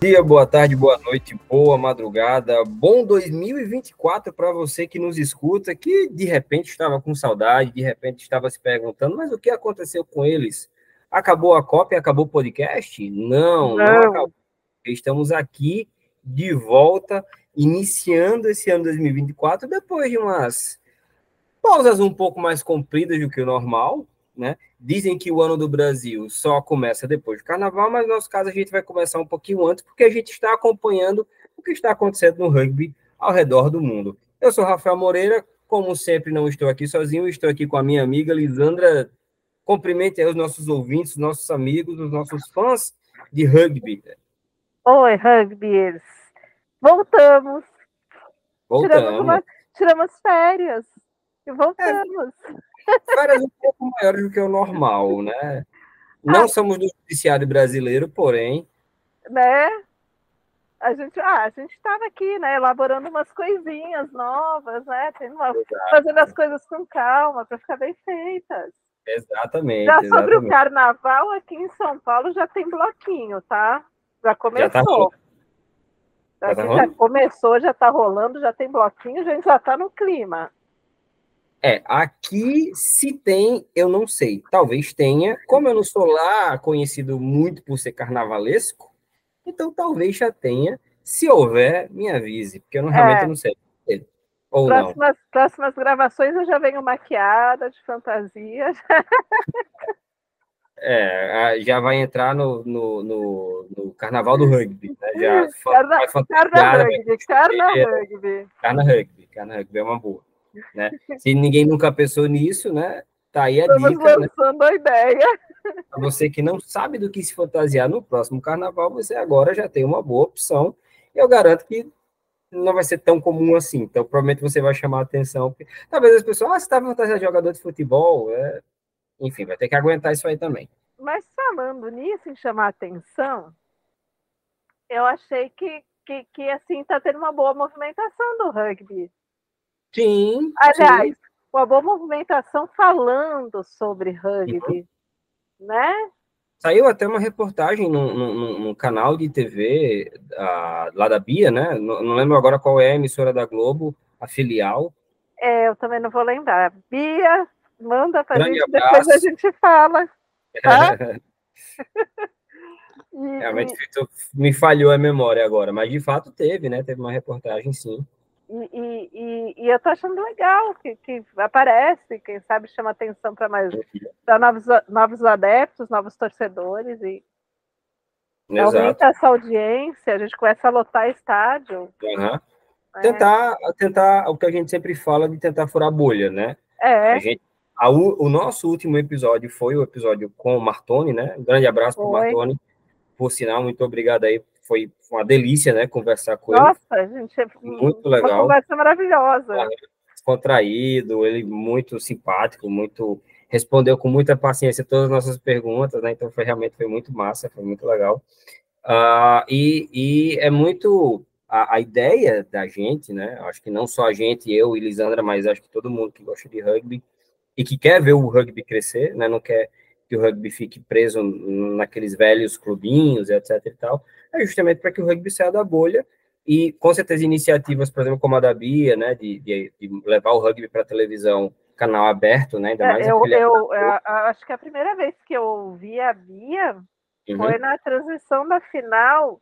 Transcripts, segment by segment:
dia, boa tarde, boa noite, boa madrugada, bom 2024 para você que nos escuta, que de repente estava com saudade, de repente estava se perguntando, mas o que aconteceu com eles? Acabou a cópia, acabou o podcast? Não, não, não acabou. Estamos aqui de volta, iniciando esse ano 2024, depois de umas pausas um pouco mais compridas do que o normal, né? Dizem que o ano do Brasil só começa depois do carnaval, mas no nosso caso a gente vai começar um pouquinho antes, porque a gente está acompanhando o que está acontecendo no rugby ao redor do mundo. Eu sou Rafael Moreira, como sempre, não estou aqui sozinho, estou aqui com a minha amiga Lisandra. Cumprimente aí os nossos ouvintes, nossos amigos, os nossos fãs de rugby. Oi, rugbyers. Voltamos. Voltamos. Tiramos, uma, tiramos férias e voltamos. É férias um pouco maiores do que o normal, né? Não ah, somos do judiciário brasileiro, porém. Né? A gente, ah, a gente estava aqui, né, elaborando umas coisinhas novas, né? Uma, fazendo as coisas com calma para ficar bem feitas. Exatamente. Já exatamente. sobre o carnaval aqui em São Paulo já tem bloquinho, tá? Já começou. Já, tá já, tá já começou, já está rolando, já tem bloquinho, a gente já está no clima. É, aqui se tem, eu não sei. Talvez tenha. Como eu não sou lá conhecido muito por ser carnavalesco, então talvez já tenha. Se houver, me avise, porque eu não, realmente é. não sei. Ou próximas, não. próximas gravações eu já venho maquiada, de fantasia. É, já vai entrar no, no, no, no carnaval do rugby. Né? Já carna, carna rugby, carna rugby. Carna rugby, carna rugby é uma boa. Né? Se ninguém nunca pensou nisso, né? Tá aí a Estamos dica. Né? lançando né? a ideia. Para você que não sabe do que se fantasiar no próximo carnaval, você agora já tem uma boa opção. Eu garanto que não vai ser tão comum assim. Então, provavelmente você vai chamar a atenção. Talvez as pessoas, ah, você está fantasiado de jogador de futebol. É... Enfim, vai ter que aguentar isso aí também. Mas falando nisso, em chamar atenção, eu achei que, que, que assim, está tendo uma boa movimentação do rugby. Sim. Aliás, sim. uma boa movimentação falando sobre rugby, uhum. né? Saiu até uma reportagem no, no, no canal de TV a, lá da Bia, né? Não, não, lembro agora qual é a emissora da Globo, a filial. É, eu também não vou lembrar. Bia, manda para gente, depois a gente fala. Tá? e, Realmente me falhou a memória agora, mas de fato teve, né? Teve uma reportagem, sim. E, e, e, eu tô achando legal que, que aparece, quem sabe chama atenção para mais para novos, novos adeptos, novos torcedores e Exato. aumenta essa audiência, a gente começa a lotar estádio. Uhum. É. Tentar, tentar o que a gente sempre fala de tentar furar a bolha, né? É. A gente, a, o nosso último episódio foi o episódio com o Martoni, né? Um grande abraço para o Martoni. Por sinal, muito obrigado aí foi uma delícia, né, conversar com Nossa, ele. Nossa, gente, é muito legal. Uma conversa maravilhosa. Contraído, ele muito simpático, muito respondeu com muita paciência todas as nossas perguntas, né? Então foi realmente foi muito massa, foi muito legal. Uh, e, e é muito a, a, ideia da gente, né? Acho que não só a gente, eu e Lisandra, mas acho que todo mundo que gosta de rugby e que quer ver o rugby crescer, né? Não quer que o rugby fique preso naqueles velhos clubinhos, etc e tal, é justamente para que o rugby saia da bolha e, com certeza, iniciativas, por exemplo, como a da Bia, né, de, de, de levar o rugby para a televisão, canal aberto, né, ainda é, mais... eu, eu, eu, acho que a primeira vez que eu ouvi a Bia uhum. foi na transmissão da final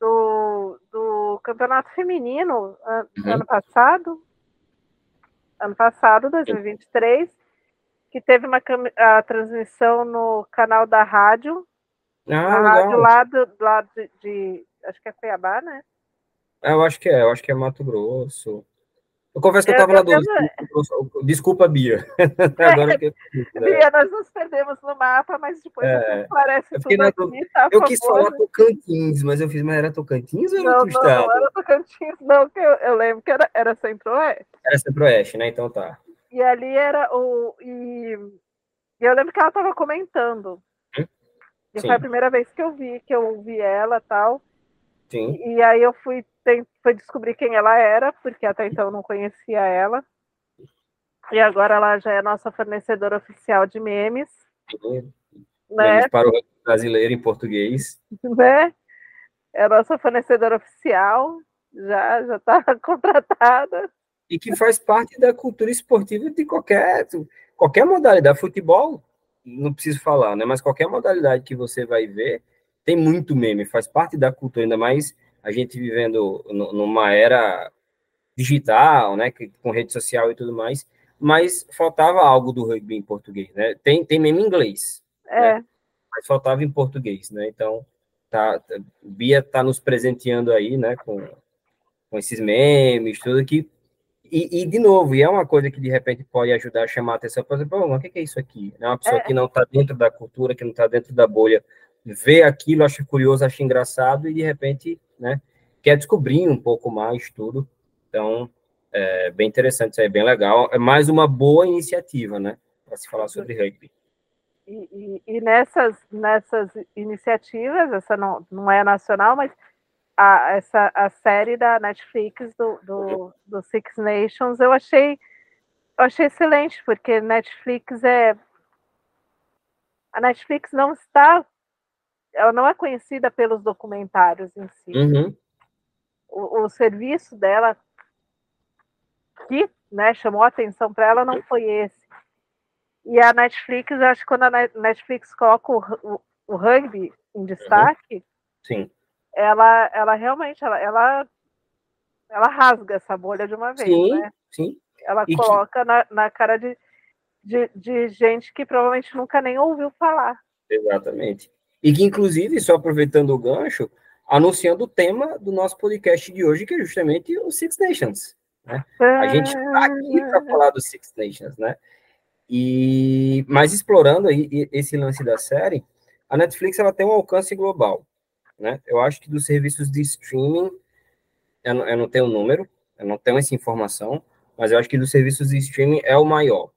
do, do campeonato feminino, uhum. ano passado, ano passado, 2023, que teve uma a transmissão no canal da rádio. Ah, rádio lá, do, lá de, de, Acho que é Cuiabá, né? Eu acho que é, eu acho que é Mato Grosso. Eu confesso que eu estava lá do. Desculpa, Bia. Agora que... Bia, nós nos perdemos no mapa, mas depois é, parece tudo na... aqui, tá Eu quis falar Tocantins, mas eu fiz, mas era Tocantins ou era não, não? Não, era Tocantins, não, que eu, eu lembro que era, era Centro-Oeste. Era Centro-Oeste, né? Então tá. E ali era o. E, e eu lembro que ela estava comentando. Hum? E Sim. foi a primeira vez que eu vi, que eu vi ela tal. Sim. E, aí eu fui, fui descobrir quem ela era, porque até então eu não conhecia ela. E agora ela já é nossa fornecedora oficial de memes. Sim. Né? Memes para o brasileiro em português. Né? É a nossa fornecedora oficial, já já está contratada. E que faz parte da cultura esportiva de qualquer, qualquer modalidade. Futebol, não preciso falar, né? Mas qualquer modalidade que você vai ver, tem muito meme, faz parte da cultura, ainda mais a gente vivendo numa era digital, né? Com rede social e tudo mais. Mas faltava algo do rugby em português, né? Tem, tem meme em inglês. É. Né? Mas faltava em português, né? Então, tá, Bia tá nos presenteando aí, né? Com, com esses memes, tudo que e, e, de novo, e é uma coisa que de repente pode ajudar a chamar a atenção para exemplo, o que é isso aqui? É uma pessoa é. que não está dentro da cultura, que não está dentro da bolha, vê aquilo, acha curioso, acha engraçado e de repente, né, quer descobrir um pouco mais tudo. Então, é bem interessante, isso aí é bem legal. É mais uma boa iniciativa, né, para se falar sobre rugby. E, e, e, nessas, nessas iniciativas, essa não, não é nacional, mas a, essa, a série da Netflix do, do, do, Six Nations, eu achei, eu achei excelente, porque Netflix é. A Netflix não está. Ela não é conhecida pelos documentários em si. Uhum. O, o, serviço dela que né, chamou a atenção para ela não foi esse. E a Netflix, acho que quando a Netflix coloca o, o, o rugby em destaque, uhum. Sim ela, ela realmente, ela, ela, ela rasga essa bolha de uma vez, sim, né? Sim. Ela e coloca que... na, na cara de, de, de gente que provavelmente nunca nem ouviu falar. Exatamente. E que, inclusive, só aproveitando o gancho, anunciando o tema do nosso podcast de hoje, que é justamente o Six Nations. Né? A gente está aqui para falar do Six Nations, né? E, mas explorando aí esse lance da série, a Netflix ela tem um alcance global. Né? Eu acho que dos serviços de streaming, eu não, eu não tenho o número, eu não tenho essa informação, mas eu acho que dos serviços de streaming é o maior.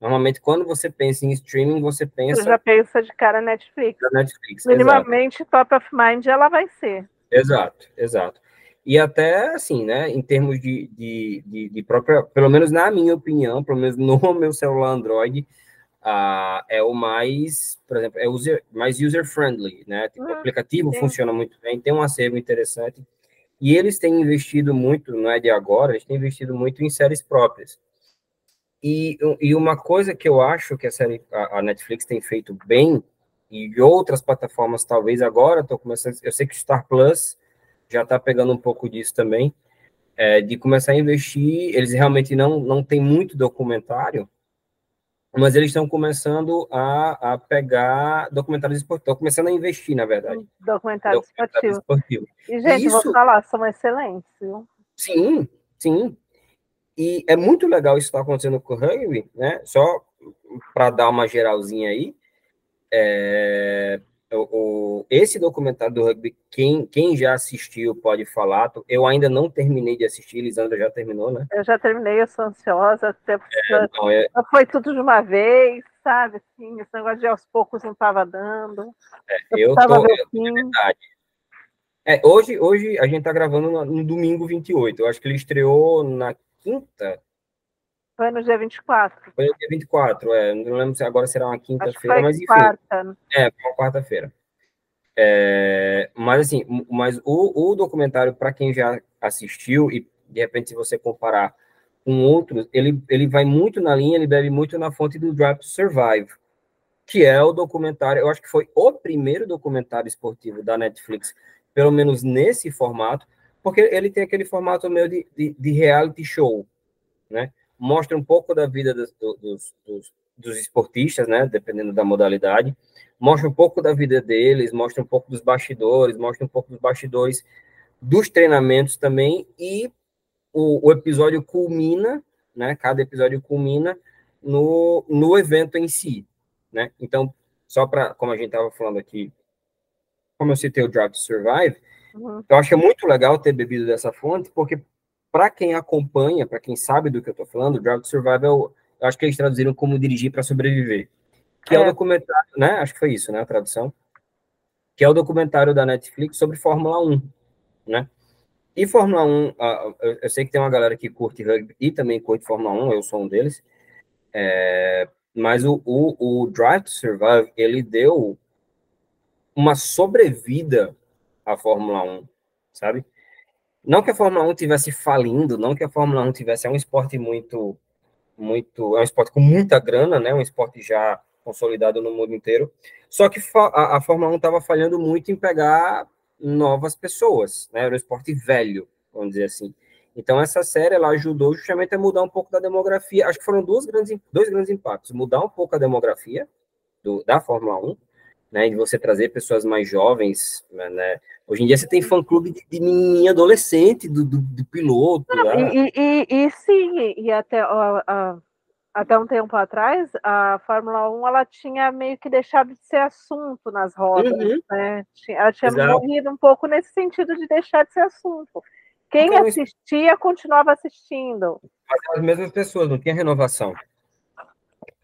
Normalmente, quando você pensa em streaming, você pensa. Você já pensa de cara Netflix. Netflix. Minimamente, exato. top of mind ela vai ser. Exato, exato. E até assim, né, em termos de, de, de, de própria, pelo menos na minha opinião, pelo menos no meu celular Android, uh, é o mais, por exemplo, é user, mais user-friendly, né? Tipo, o ah, aplicativo sim. funciona muito bem, tem um acervo interessante. E eles têm investido muito, não é de agora, eles têm investido muito em séries próprias. E, e uma coisa que eu acho que a série, a, a Netflix tem feito bem, e outras plataformas talvez agora, estou começando, eu sei que Star Plus já está pegando um pouco disso também, é, de começar a investir, eles realmente não, não têm muito documentário, mas eles estão começando a, a pegar documentários esportivos, estão começando a investir, na verdade. Documentários, documentários esportivos. E, gente, Isso... vou falar, são excelentes, viu? Sim, sim. E é muito legal isso que está acontecendo com o rugby, né? Só para dar uma geralzinha aí, é, o, o, esse documentário do rugby, quem, quem já assistiu pode falar. Eu ainda não terminei de assistir, Lisandra já terminou, né? Eu já terminei, eu sou ansiosa. Até é, não, é... Foi tudo de uma vez, sabe? Assim, esse negócio de aos poucos não estava dando. É, eu, eu, é verdade. É, hoje, hoje a gente está gravando no, no, domingo 28. Eu acho que ele estreou na quinta. Foi no dia 24. Foi no dia 24, é. Não lembro se agora será uma quinta-feira, mas enfim. Quarta. É, uma quarta-feira. É, mas assim, mas o, o documentário, para quem já assistiu, e de repente, se você comparar com outros, ele, ele vai muito na linha, ele bebe muito na fonte do Drive to Survive, que é o documentário, eu acho que foi o primeiro documentário esportivo da Netflix, pelo menos nesse formato, porque ele tem aquele formato meio de, de, de reality show, né? mostra um pouco da vida dos, dos, dos, dos, esportistas, né, dependendo da modalidade, mostra um pouco da vida deles, mostra um pouco dos bastidores, mostra um pouco dos bastidores dos treinamentos também, e o, o episódio culmina, né, cada episódio culmina no, no evento em si, né, então, só para, como a gente estava falando aqui, como eu citei o Drive to Survive, uhum. eu acho que é muito legal ter bebido dessa fonte, porque para quem acompanha, para quem sabe do que eu estou falando, Drive to Survival, eu acho que eles traduziram como dirigir para sobreviver. Que é. é um documentário, né? Acho que foi isso, né? A tradução. que é o documentário da Netflix sobre Fórmula 1, né? E Fórmula 1, eu sei que tem uma galera que curte rugby e também curte Fórmula 1, eu sou um deles, é, mas o, o, o Drive to Survive, ele deu uma sobrevida à Fórmula 1, sabe? Não que a Fórmula 1 tivesse falindo, não que a Fórmula 1 tivesse, é um esporte muito, muito, é um esporte com muita grana, né? Um esporte já consolidado no mundo inteiro. Só que a, a Fórmula 1 estava falhando muito em pegar novas pessoas, né? Era um esporte velho, vamos dizer assim. Então essa série ela ajudou justamente a mudar um pouco da demografia. Acho que foram dois grandes, dois grandes impactos: mudar um pouco a demografia do, da Fórmula 1, né? De você trazer pessoas mais jovens, né? Hoje em dia você tem fã-clube de, de menininha adolescente, do, do, do piloto. né? e, e, e, sim, e até até um tempo atrás, a Fórmula 1 ela tinha meio que deixado de ser assunto nas rodas, uhum. né? Ela tinha Exato. morrido um pouco nesse sentido de deixar de ser assunto. Quem então, assistia continuava assistindo. Mas as mesmas pessoas, não tinha renovação.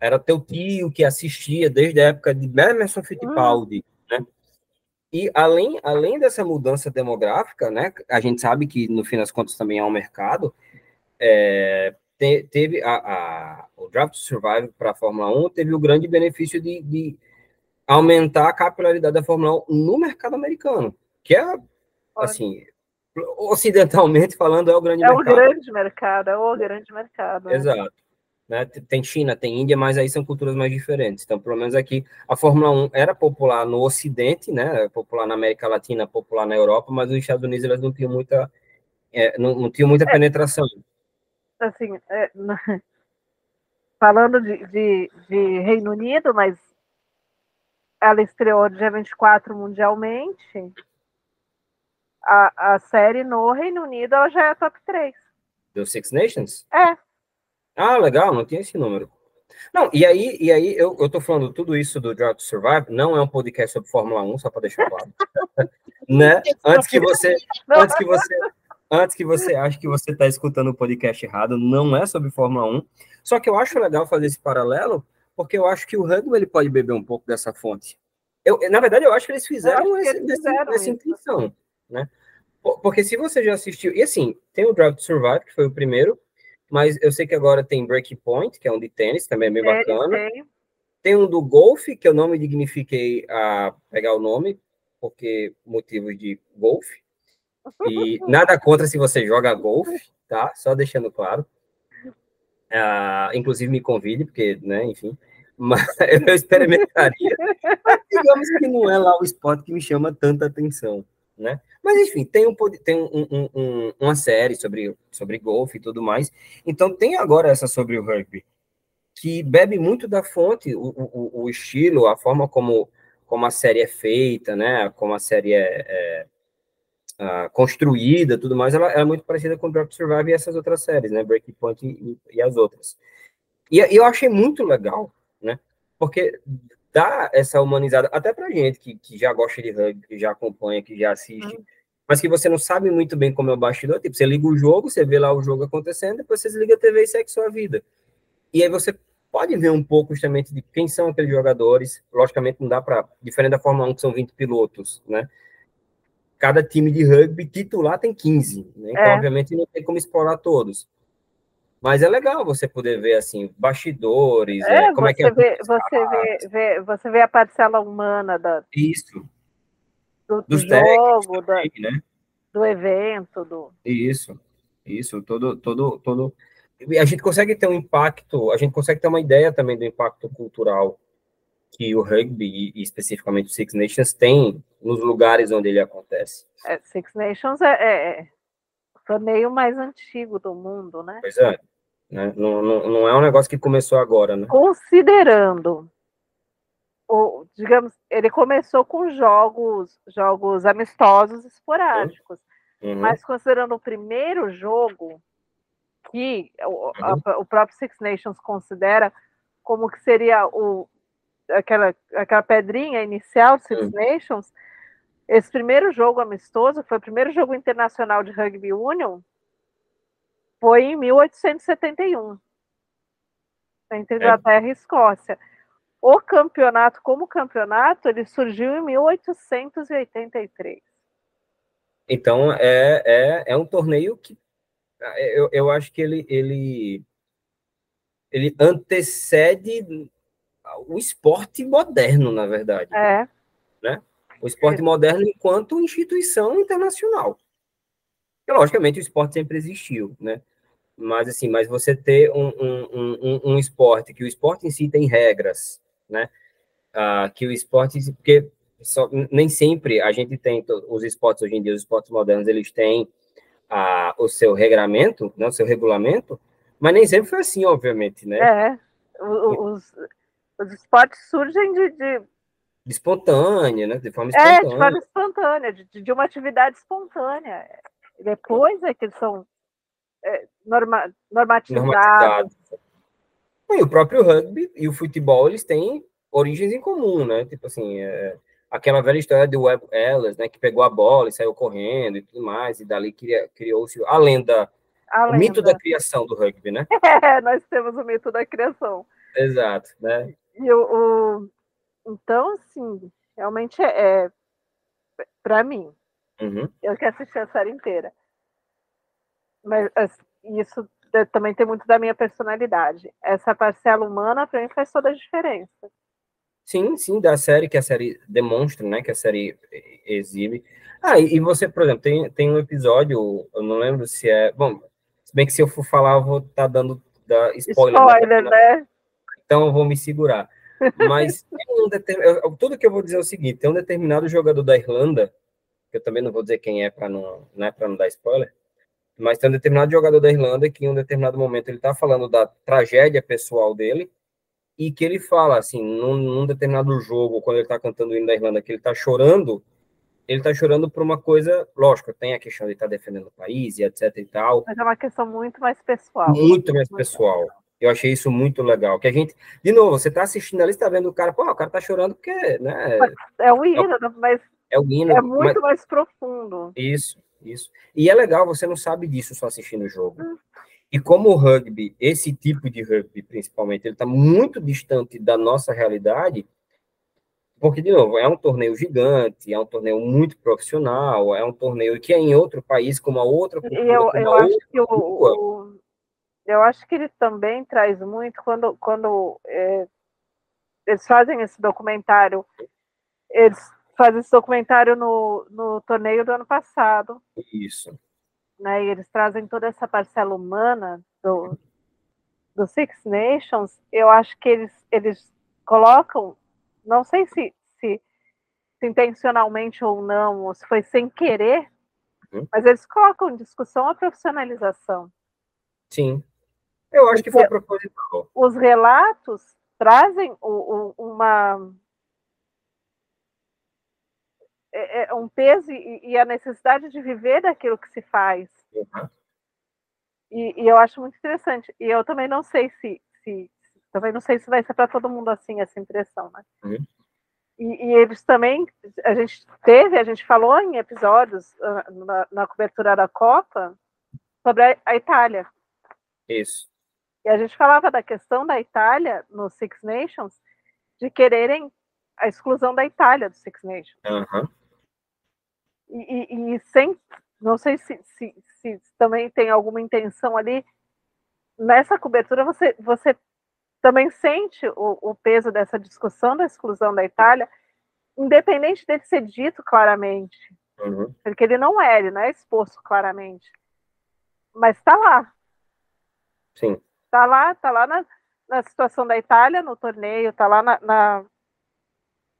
Era teu tio que assistia desde a época de Emerson Fittipaldi, uhum. né? E além, além dessa mudança demográfica, né, a gente sabe que no fim das contas também há um mercado, é, te, teve a, a, o Draft Survive para a Fórmula 1 teve o grande benefício de, de, aumentar a capilaridade da Fórmula 1 no mercado americano, que é, assim, ocidentalmente falando, é o grande é mercado. É o grande mercado, é o grande mercado. Né? Exato. Né? Tem China, tem Índia, mas aí são culturas mais diferentes. Então, pelo menos aqui, a Fórmula 1 era popular no Ocidente, né? Popular na América Latina, popular na Europa, mas os Estados Unidos elas não tinham muita, é, não, não tinham muita é. penetração assim, é, falando de, de, de, Reino Unido, mas ela estreou dia 24 mundialmente. A, a série no Reino Unido ela já é top 3. Do Six Nations? É. Ah, legal, não tinha esse número. Não, e aí, e aí eu, eu tô falando tudo isso do Drive to Survive, não é um podcast sobre Fórmula 1, só para deixar claro. né? Antes que você, antes que você, antes que você ache que você está escutando o podcast errado, não é sobre Fórmula 1. Só que eu acho legal fazer esse paralelo, porque eu acho que o rugby ele pode beber um pouco dessa fonte. Eu, na verdade, eu acho que eles fizeram, esse, eles fizeram essa, intenção, né? Porque se você já assistiu, e assim, tem o Drive to Survive, que foi o primeiro, mas eu sei que agora tem Breaking Point, que é um de tênis, também é bem bacana. Tem. tem um do golfe, que eu não me dignifiquei a pegar o nome, porque motivos de golfe. E nada contra se você joga golfe, tá? Só deixando claro. Uh, inclusive me convide, porque, né, enfim. Mas eu experimentaria. Mas, digamos que não é lá o esporte que me chama tanta atenção, né? Mas enfim, tem, um, tem um, um, um, uma série sobre, sobre golfe e tudo mais. Então tem agora essa sobre o rugby, que bebe muito da fonte, o, o, o estilo, a forma como, como a série é feita, né? Como a série é, é uh, construída, tudo mais, ela, ela, é muito parecida com Drop Survive e essas outras séries, né? Breaking Point e, e as outras. E, e, eu achei muito legal, né? Porque dá essa humanizada, até pra gente que, que já gosta de rugby, que já acompanha, que já assiste. Mas que você não sabe muito bem como é o bastidor, tipo, você liga o jogo, você vê lá o jogo acontecendo, depois você desliga a TV e segue sua vida. E aí você pode ver um pouco justamente de quem são aqueles jogadores. Logicamente, não dá para. Diferente da Fórmula 1, que são 20 pilotos, né? cada time de rugby titular tem 15, né? Então, é. obviamente, não tem como explorar todos. Mas é legal você poder ver assim bastidores, é, é como é que é vê, você vê, vê, você vê a parcela humana da isso do, do jogo, também, da, né? do evento, do isso, isso, todo, todo, todo. A gente consegue ter um impacto, a gente consegue ter uma ideia também do impacto cultural que o rugby, e especificamente o Six Nations, tem nos lugares onde ele acontece. É, Six Nations é, é, é, o torneio mais antigo do mundo, né? Pois é. Né? Não, não, não é um negócio que começou agora, né? Considerando, o, digamos, ele começou com jogos, jogos amistosos esporádicos, uhum. mas considerando o primeiro jogo, que o, a, uhum. o próprio Six Nations considera como que seria o aquela, aquela pedrinha inicial do Six Nations, esse primeiro jogo amistoso, foi o primeiro jogo internacional de rugby union, foi em 1871, entre é. Inglaterra é. e Escócia. O campeonato, como campeonato, ele surgiu em 1883. Então, é, é, é um torneio que eu, eu acho que ele, ele, ele antecede o esporte moderno, na verdade. É. Né? O esporte moderno enquanto instituição internacional. E, logicamente, o esporte sempre existiu, né? Mas, assim, mas você ter um, um, um, um esporte, que o esporte em si tem regras, né? Ah, que o esporte, porque só, nem sempre a gente tem, os esportes hoje em dia, os esportes modernos, eles têm ah, o seu regramento, né, o seu regulamento, mas nem sempre foi assim, obviamente, né? É, os, os esportes surgem de, de... de espontânea, né? De forma espontânea. É, de forma espontânea, de, de uma atividade espontânea. Depois é que eles são é, norma, normatizados. normatizados. E o próprio rugby e o futebol, eles têm origens em comum, né? Tipo assim, é, aquela velha história do Webb Ellis, né? Que pegou a bola e saiu correndo e tudo mais, e dali criou-se a lenda, a o lenda. mito da criação do rugby, né? É, nós temos o mito da criação. Exato, né? E o, o então, assim, realmente é, é para mim. Uhum. Eu que assisti a série inteira. Mas isso também tem muito da minha personalidade. Essa parcela humana, para mim, faz toda a diferença. Sim, sim, da série, que a série demonstra, né? Que a série exibe. Ah, e, você, por exemplo, tem, tem um episódio, eu não lembro se é. Bom, se bem que se eu for falar, eu vou estar tá dando da spoiler. Né, spoiler, né? Então eu vou me segurar. Mas um determin... tudo que eu vou dizer é o seguinte: tem um determinado jogador da Irlanda, que eu também não vou dizer quem é para não, né, não dar spoiler, mas tem um determinado jogador da Irlanda que em um determinado momento ele está falando da tragédia pessoal dele e que ele fala assim, num, num determinado jogo, quando ele está cantando o hino da Irlanda, que ele está chorando, ele está chorando por uma coisa, lógico, tem a questão de estar tá defendendo o país e etc e tal. Mas é uma questão muito mais pessoal. Muito mais muito pessoal. pessoal. Eu achei isso muito legal. Que a gente, de novo, você está assistindo ali, está vendo o cara, pô, o cara está chorando porque, né? É o hino, é, mas é, o hino, é muito mas, mais profundo. Isso, isso. E é legal, você não sabe disso só assistindo o jogo. Hum. E como o rugby, esse tipo de rugby principalmente, ele está muito distante da nossa realidade, porque, de novo, é um torneio gigante, é um torneio muito profissional, é um torneio que é em outro país, com uma outra cultura, eu, eu acho que o, o, eu acho que ele também traz muito quando, quando é, eles fazem esse documentário, eles fazem esse documentário no, no torneio do ano passado. Isso. Né, e eles trazem toda essa parcela humana do, do Six Nations. Eu acho que eles, eles colocam, não sei se, se, se intencionalmente ou não, ou se foi sem querer, uhum. mas eles colocam em discussão a profissionalização. Sim. Eu acho que foi proposital. Os relatos trazem o, o, uma é, é um peso e, e, a necessidade de viver daquilo que se faz. Uhum. E, e, eu acho muito interessante. E eu também não sei se, se também não sei se vai ser para todo mundo assim essa impressão, né? Uhum. E, e, eles também, a gente teve, a gente falou em episódios uh, na, na, cobertura da Copa sobre a, a Itália. Isso. E a gente falava da questão da Itália no Six Nations, de quererem a exclusão da Itália do Six Nations. Uhum. E, e, e, sem, não sei se, se, se, também tem alguma intenção ali, nessa cobertura você, você também sente o, o peso dessa discussão da exclusão da Itália, independente dele ser dito claramente. Uhum. Porque ele não é, ele não é exposto claramente. Mas está lá. Sim. Tá lá, tá lá na, na situação da Itália no torneio, tá lá na, na,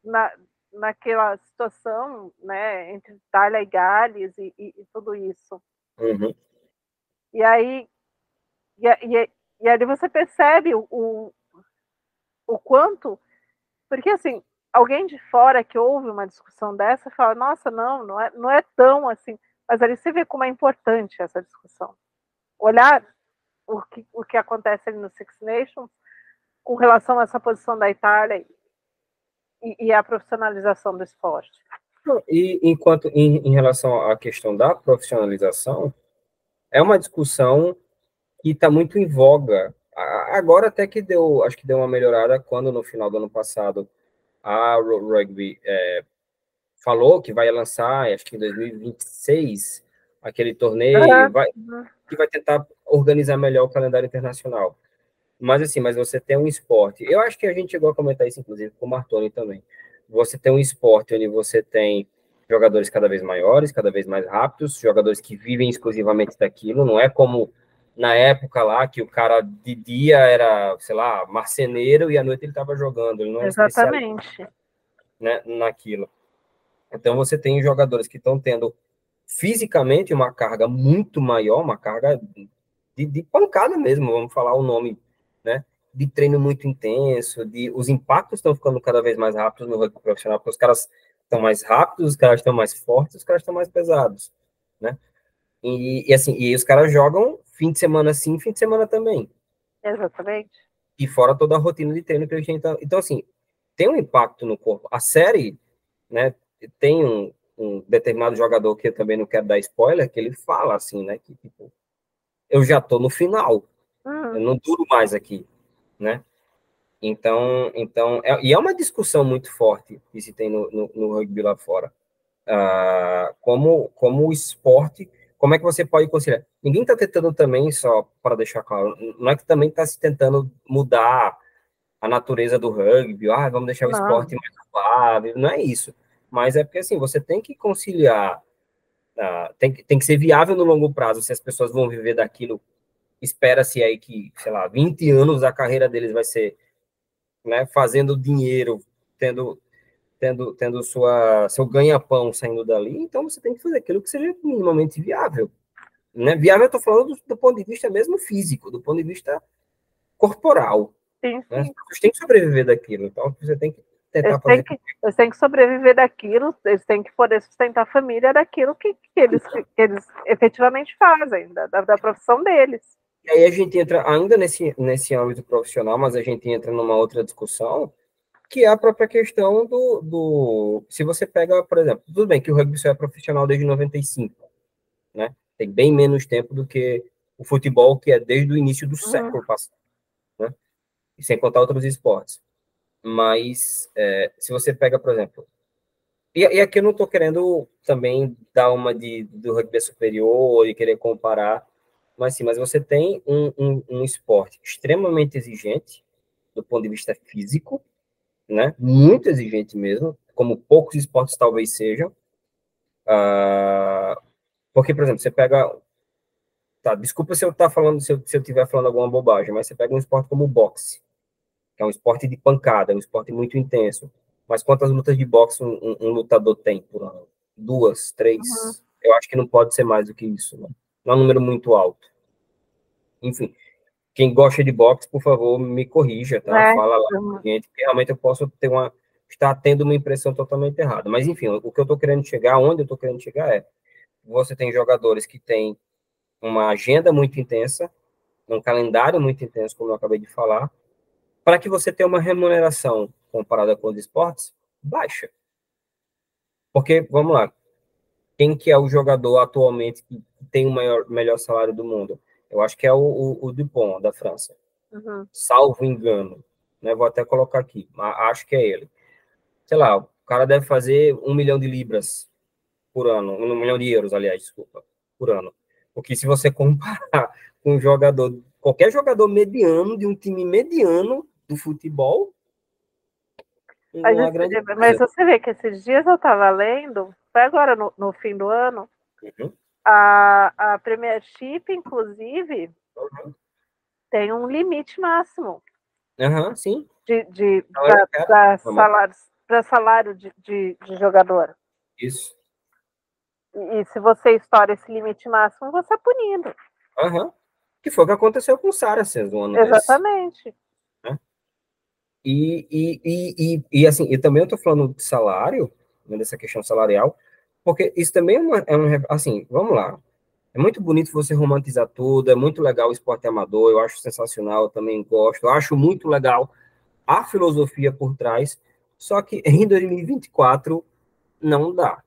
na naquela situação, né, entre Itália e Gales e, e, e tudo isso. Uhum. E aí, e, e, e aí você percebe o, o, o quanto, porque assim, alguém de fora que ouve uma discussão dessa fala, nossa, não, não é, não é tão assim, mas ali você vê como é importante essa discussão. Olhar o que, o que acontece ali no Six Nations com relação a essa posição da Itália e, e a profissionalização do esporte. E enquanto em, em, relação à questão da profissionalização, é uma discussão que está muito em voga Agora até que deu, acho que deu uma melhorada quando no final do ano passado a Rugby é, falou que vai lançar, acho que em 2026, aquele torneio uhum. vai, que vai tentar organizar melhor o calendário internacional. Mas assim, mas você tem um esporte. Eu acho que a gente chegou a comentar isso, inclusive, com o Martoni também. Você tem um esporte onde você tem jogadores cada vez maiores, cada vez mais rápidos, jogadores que vivem exclusivamente daquilo, não é como na época lá que o cara de dia era, sei lá, marceneiro e à noite ele estava jogando, ele não era Exatamente. Né, naquilo. Então você tem jogadores que estão tendo fisicamente uma carga muito maior, uma carga de, de, pancada mesmo, vamos falar o nome, né? De treino muito intenso, de os impactos estão ficando cada vez mais rápidos no rugby profissional, porque os caras estão mais rápidos, os caras estão mais fortes, os caras estão mais pesados, né? E, e, assim, e os caras jogam fim de semana sim, fim de semana também. Exatamente. E fora toda a rotina de treino que a gente tá... Então, assim, tem um impacto no corpo. A série, né, tem um, um determinado jogador que eu também não quero dar spoiler, que ele fala assim, né, que tipo, eu já tô no final, uhum. eu não duro mais aqui, né? Então, então é, e é uma discussão muito forte que se tem no, no, no rugby lá fora. Uh, como, como o esporte, como é que você pode conciliar? Ninguém está tentando também, só para deixar claro, não é que também está se tentando mudar a natureza do rugby, ah, vamos deixar o não. esporte mais suave, não é isso. Mas é porque, assim, você tem que conciliar, uh, tem, tem que ser viável no longo prazo, se as pessoas vão viver daquilo, espera-se aí que, sei lá, 20 anos a carreira deles vai ser né, fazendo dinheiro, tendo tendo, tendo sua, seu ganha-pão saindo dali, então você tem que fazer aquilo que seja minimamente viável. Né? Viável, eu estou falando do, do, ponto de vista mesmo físico, do ponto de vista corporal. Sim, sim. Né? Você tem que sobreviver daquilo, então você tem que tentar eles fazer. Têm que, eles têm que sobreviver daquilo, eles têm que poder sustentar a família daquilo que, que, eles, que eles efetivamente fazem, da, da profissão deles. E aí a gente entra ainda nesse, nesse âmbito profissional, mas a gente entra numa outra discussão, que é a própria questão do, do. Se você pega, por exemplo, tudo bem que o rugby só é profissional desde 95, né? Tem bem menos tempo do que o futebol, que é desde o início do uhum. século passado, né? E sem contar outros esportes. Mas, é, se você pega, por exemplo. E, e aqui eu não estou querendo também dar uma de, do rugby superior e querer comparar mas sim, mas você tem um, um, um esporte extremamente exigente do ponto de vista físico, né? Muito exigente mesmo, como poucos esportes talvez sejam. Uh, porque, por exemplo, você pega. Tá, desculpa se eu tá falando, se eu estiver falando alguma bobagem, mas você pega um esporte como o boxe, que é um esporte de pancada, um esporte muito intenso. Mas quantas lutas de boxe um, um, um lutador tem por ano? Duas, três? Uhum. Eu acho que não pode ser mais do que isso, né? Não é um número muito alto. Enfim, quem gosta de boxe, por favor, me corrija, tá? É. Fala lá com gente, porque realmente eu posso ter uma estar tendo uma impressão totalmente errada. Mas enfim, o que eu estou querendo chegar, onde eu estou querendo chegar é, você tem jogadores que têm uma agenda muito intensa, um calendário muito intenso, como eu acabei de falar, para que você tenha uma remuneração comparada com os esportes baixa. Porque, vamos lá, quem que é o jogador atualmente que tem o maior, melhor salário do mundo? Eu acho que é o, o, o Dupont, da França. Uhum. Salvo engano. Né? Vou até colocar aqui. Acho que é ele. Sei lá, o cara deve fazer um milhão de libras por ano. Um milhão de euros, aliás, desculpa, por ano. Porque se você comparar com um jogador, qualquer jogador mediano, de um time mediano do futebol, mas, você vê que esses dias eu estava lendo, foi agora no, no fim do ano, uhum. a, a Premiership, inclusive, uhum. tem um limite máximo. Uhum, sim. De, de, para salário, salário de, de, de, jogador. Isso. E, e, se você estoura esse limite máximo, você é punido. Uhum. Que foi o que aconteceu com o Saracens no ano Exatamente. Desse. E, e, e, e, assim, e também eu estou falando de salário, né, dessa questão salarial, porque isso também é, uma, é um, assim, vamos lá, é muito bonito você romantizar tudo, é muito legal o esporte amador, eu acho sensacional, eu também gosto, eu acho muito legal a filosofia por trás, só que em 2024 não dá,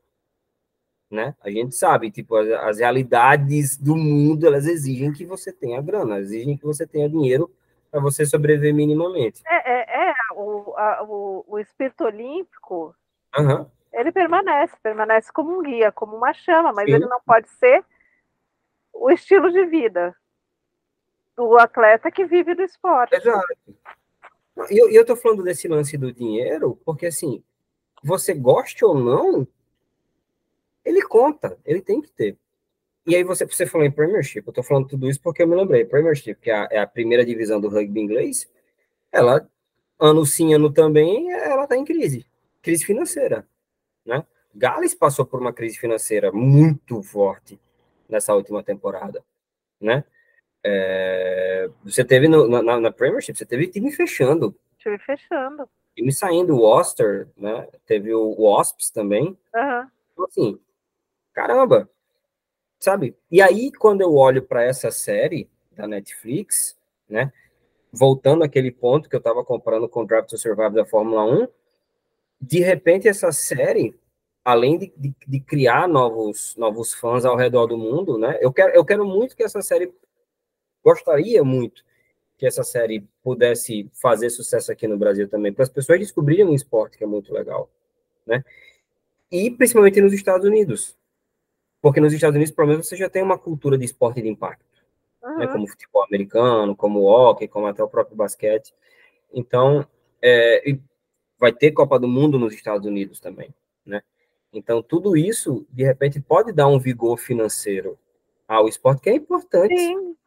né? A gente sabe, tipo, as, as realidades do mundo, elas exigem que você tenha grana, exigem que você tenha dinheiro para você sobreviver minimamente. É, é, é o, a, o, o espírito olímpico, uhum. Ele permanece, permanece como um guia, como uma chama, mas Sim. ele não pode ser o estilo de vida do atleta que vive do esporte. Exato. E eu, tô falando desse lance do dinheiro, porque assim, você goste ou não, ele conta, ele tem que ter. E aí você, você falou em Premiership, eu tô falando tudo isso porque eu me lembrei, Premiership, que é a, é a primeira divisão do rugby inglês, ela, ano sim, ano também, ela tá em crise, crise financeira, né? Gales passou por uma crise financeira muito forte nessa última temporada, né? É, você teve no, na, na, Premiership, você teve time fechando. Time fechando. Time saindo, o Worcester, né? Teve o Wasps também. Uhum. Então, assim, caramba, sabe? E aí, quando eu olho para essa série da Netflix, né? Voltando àquele ponto que eu estava comprando com Draft to Survive da Fórmula 1, de repente essa série além de, de, de, criar novos, novos fãs ao redor do mundo, né? Eu quero, eu quero muito que essa série, gostaria muito que essa série pudesse fazer sucesso aqui no Brasil também, para as pessoas descobrirem um esporte que é muito legal, né? E principalmente nos Estados Unidos, porque nos Estados Unidos, pelo menos, você já tem uma cultura de esporte de impacto, uhum. né? Como futebol americano, como hockey, como até o próprio basquete. Então, é, vai ter Copa do Mundo nos Estados Unidos também, né? Então, tudo isso, de repente, pode dar um vigor financeiro ao esporte, que é importante. Sim.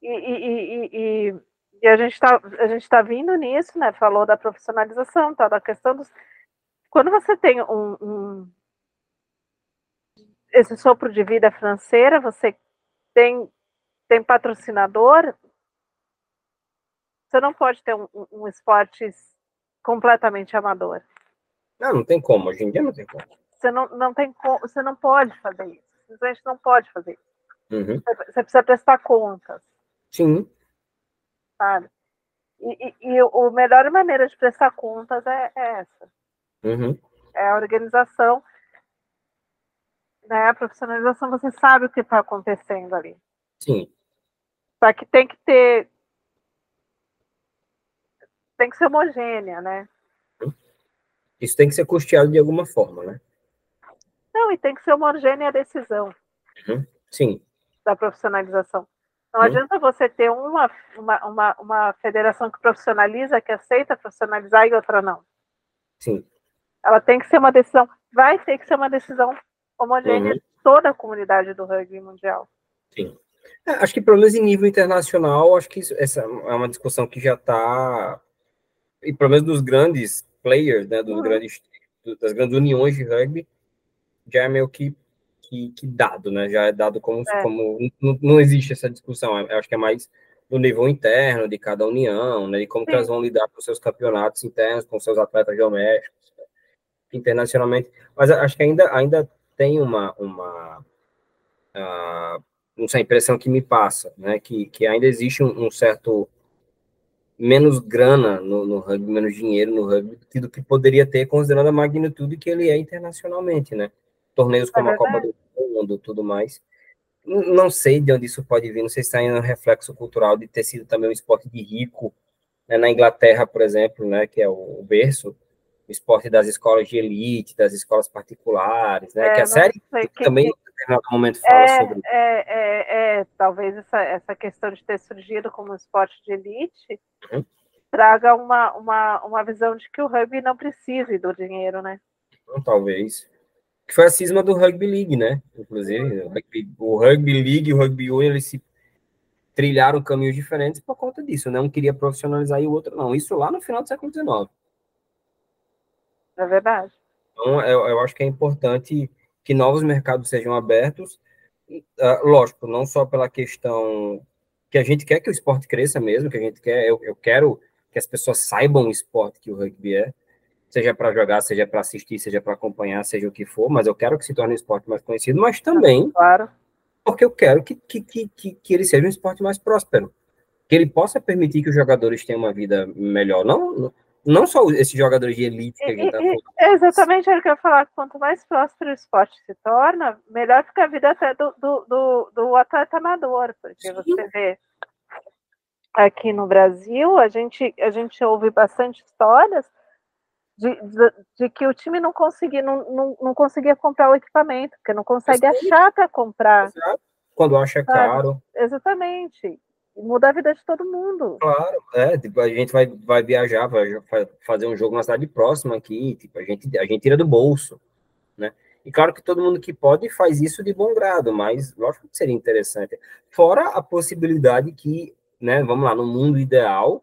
E, e, e, e a gente está tá vindo nisso, né? Falou da profissionalização, tá? da questão dos. Quando você tem um, um esse sopro de vida financeira, você tem, tem patrocinador, você não pode ter um, um esporte completamente amador. Não, não tem como, hoje em dia não tem como. Você não, não tem você não pode fazer isso. Simplesmente não pode fazer isso. Uhum. Você precisa prestar contas. Sim. Sabe? E, e, e a melhor maneira de prestar contas é, é essa. Uhum. É a organização, né? A profissionalização, você sabe o que está acontecendo ali. Sim. Só que tem que ter. Tem que ser homogênea, né? Isso tem que ser custeado de alguma forma, né? Não, e tem que ser homogênea a decisão. Uhum. Sim. Da profissionalização. Não uhum. adianta você ter uma, uma, uma, uma federação que profissionaliza, que aceita profissionalizar e outra não. Sim. Ela tem que ser uma decisão, vai ter que ser uma decisão homogênea uhum. de toda a comunidade do rugby mundial. Sim. É, acho que pelo menos em nível internacional, acho que isso, essa é uma discussão que já está, e pelo menos dos grandes players, né, dos uhum. grandes, das grandes uniões de rugby, já é meio que, que, que dado, né? Já é dado como, é. como não, não, existe essa discussão. Eu acho que é mais no nível interno de cada união, né? E como que elas vão lidar com seus campeonatos internos, com seus atletas domésticos, internacionalmente. Mas acho que ainda, ainda tem uma, uma uh, não sei, a impressão que me passa, né? Que, que ainda existe um, um certo menos grana no, no, rugby, menos dinheiro no rugby do que poderia ter, considerando a magnitude que ele é internacionalmente, né? torneios como é a Copa do Mundo, tudo mais. Não sei de onde isso pode vir, não sei se está em um reflexo cultural de ter sido também um esporte de rico, né, na Inglaterra, por exemplo, né, que é o berço, o esporte das escolas de elite, das escolas particulares, né, é, que a série que, também que, algum momento fala é, sobre é, é, é, talvez essa, essa questão de ter surgido como um esporte de elite uhum. traga uma, uma, uma visão de que o rugby não precise do dinheiro, né? Então, talvez que foi a cisma do Rugby League, né? Inclusive, o Rugby, o rugby League e o Rugby Union, eles se trilharam caminhos diferentes por conta disso, né? Um queria profissionalizar e o outro não. Isso lá no final do século XIX. É verdade. Então, eu, eu acho que é importante que novos mercados sejam abertos, uh, lógico, não só pela questão que a gente quer que o esporte cresça mesmo, que a gente quer, eu, eu quero que as pessoas saibam o esporte que o rugby é, seja para jogar, seja para assistir, seja para acompanhar, seja o que for, mas eu quero que se torne um esporte mais conhecido, mas também claro. porque eu quero que, que, que, que, ele seja um esporte mais próspero, que ele possa permitir que os jogadores tenham uma vida melhor, não, não só esses jogadores de elite que a gente está falando. Exatamente era o que eu ia falar, quanto mais próspero o esporte se torna, melhor fica a vida até do, do, do, do atleta amador, porque Sim. você vê aqui no Brasil, a gente, a gente ouve bastante histórias de, de, de que o time não conseguia, não, não, não, conseguia comprar o equipamento, porque não consegue achar para comprar. Exato. Quando acha sabe? caro. Exatamente. Muda a vida de todo mundo. Claro, é, tipo, a gente vai, vai viajar, vai fazer um jogo na cidade próxima aqui, tipo, a gente, a gente tira do bolso, né? E claro que todo mundo que pode faz isso de bom grado, mas lógico que seria interessante. Fora a possibilidade que, né, vamos lá, no mundo ideal,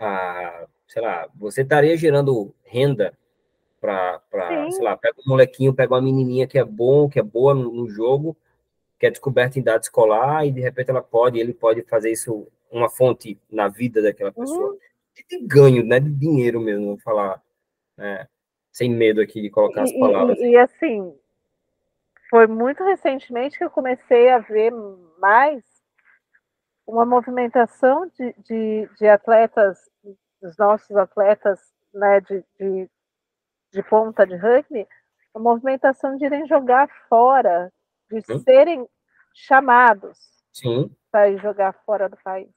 a, sei lá, você estaria gerando renda para, sei lá, pega um molequinho, pega uma menininha que é bom, que é boa no, no jogo, que é descoberta em dado escolar, e de repente ela pode, ele pode fazer isso uma fonte na vida daquela pessoa. Uhum. De ganho, né, de dinheiro mesmo, vou falar. Né? sem medo aqui de colocar as palavras. E, e, assim, foi muito recentemente que eu comecei a ver mais uma movimentação de, de, de atletas, dos nossos atletas né, de, de, de, ponta de rugby, a movimentação de irem jogar fora, de Sim. serem chamados para jogar fora do país.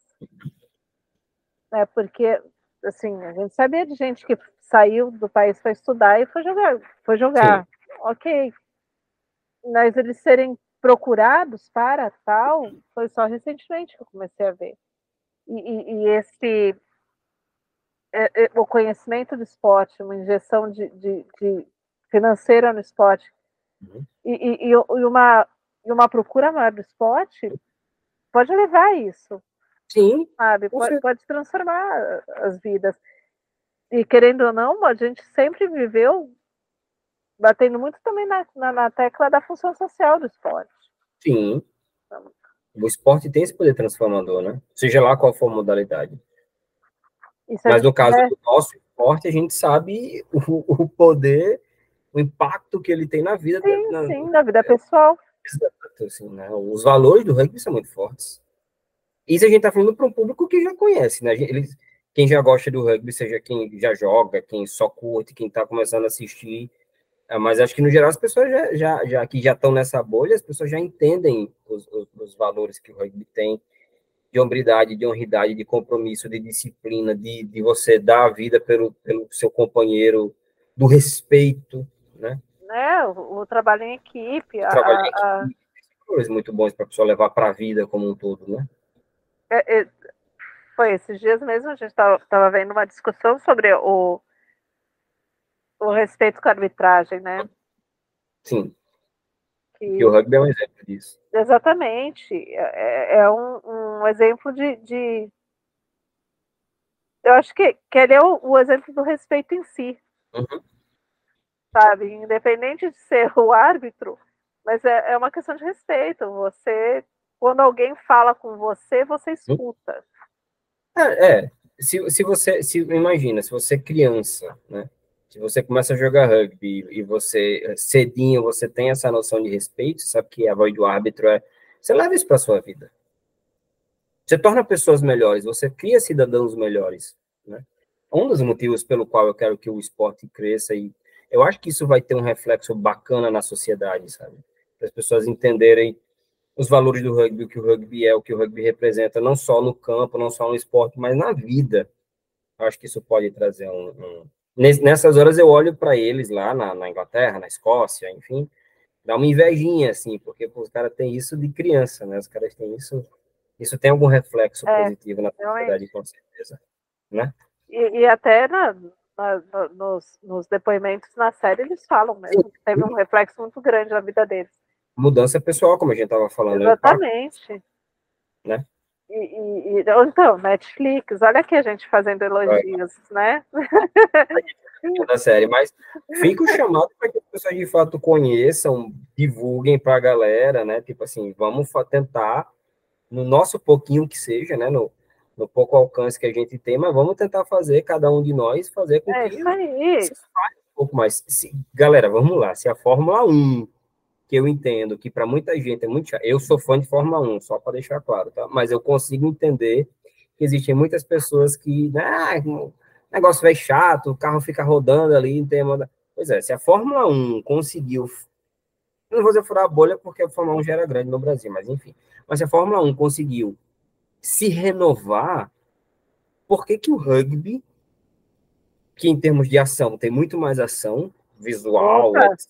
É, porque, assim, a gente sabia de gente que saiu do país para estudar e foi jogar. Foi jogar. Sim. Ok. Mas eles serem procurados para tal, foi só recentemente que eu comecei a ver. E, e, e esse é, é, o conhecimento do esporte, uma injeção de, de, de financeira no esporte uhum. e, e, uma, e uma procura maior do esporte pode levar a isso. Sim. Sabe? Pode, pode transformar as vidas. E querendo ou não, a gente sempre viveu batendo muito também na, na, na tecla da função social do esporte. Sim. Então, o esporte tem esse poder transformador, né? Seja lá qual for a modalidade. Mas no caso é... do nosso esporte, a gente sabe o, o, poder, o impacto que ele tem na vida. Sim, na, sim, na vida pessoal. Exato, assim, né? Os valores do rugby são muito fortes. Isso a gente está falando para um público que já conhece, né? Eles, quem já gosta do rugby, seja quem já joga, quem só curte, quem está começando a assistir. É, mas acho que, no geral, as pessoas já, já, já que já estão nessa bolha, as pessoas já entendem os, os, os, valores que o rugby tem de hombridade, de honridade, de compromisso, de disciplina, de, de você dar a vida pelo, pelo seu companheiro, do respeito, né? né? O, o trabalho em equipe. O trabalho a, em equipe. A... Valores muito bons para a pessoa levar para a vida como um todo, né? É, é, foi esses dias mesmo, a gente estava vendo uma discussão sobre o, o respeito com a arbitragem, né? Sim. Que, e o rugby é um exemplo disso. Exatamente. É, é, é um, um, exemplo de, de, Eu acho que, que ele é o, o exemplo do respeito em si. Uhum. Sabe? Independente de ser o árbitro, mas é, é uma questão de respeito. Você, quando alguém fala com você, você escuta. Uhum. É, é, se, se você, se imagina, se você é criança, né, se você começa a jogar rugby e você, cedinho, você tem essa noção de respeito, sabe que a voz do árbitro é, você leva isso para sua vida. Você torna pessoas melhores, você cria cidadãos melhores, né? Um dos motivos pelo qual eu quero que o esporte cresça e eu acho que isso vai ter um reflexo bacana na sociedade, sabe? Para as pessoas entenderem os valores do rugby, o que o rugby é, o que o rugby representa, não só no campo, não só no esporte, mas na vida. Acho que isso pode trazer um. um... Nessas horas eu olho para eles lá na, na, Inglaterra, na Escócia, enfim, dá uma invejinha, assim, porque pô, os caras têm isso de criança, né? Os caras têm isso. Isso tem algum reflexo é, positivo na sociedade, com certeza. Né? E, e até na, na, nos, nos, depoimentos na série eles falam mesmo que teve um reflexo muito grande na vida deles mudança pessoal, como a gente estava falando. Exatamente. Né? E, e, então, Netflix, olha aqui a gente fazendo elogios, né? Da série, mas fica o chamado para que as pessoas de fato conheçam, divulguem para a galera, né? Tipo assim, vamos tentar, no nosso pouquinho que seja, né? No, no pouco alcance que a gente tem, mas vamos tentar fazer, cada um de nós, fazer com é que aí. um pouco mais. Se, galera, vamos lá, se a Fórmula 1 que eu entendo que para muita gente é muito chato. Eu sou fã de Fórmula 1, só para deixar claro, tá? Mas eu consigo entender que existem muitas pessoas que, ah, o negócio é chato, o carro fica rodando ali, tem uma... Pois é, se a Fórmula 1 conseguiu eu não vou dizer furar a bolha porque a Fórmula 1 já era grande no Brasil, mas enfim. Mas se a Fórmula 1 conseguiu se renovar, por que, que o rugby, que em termos de ação tem muito mais ação, visual, etc,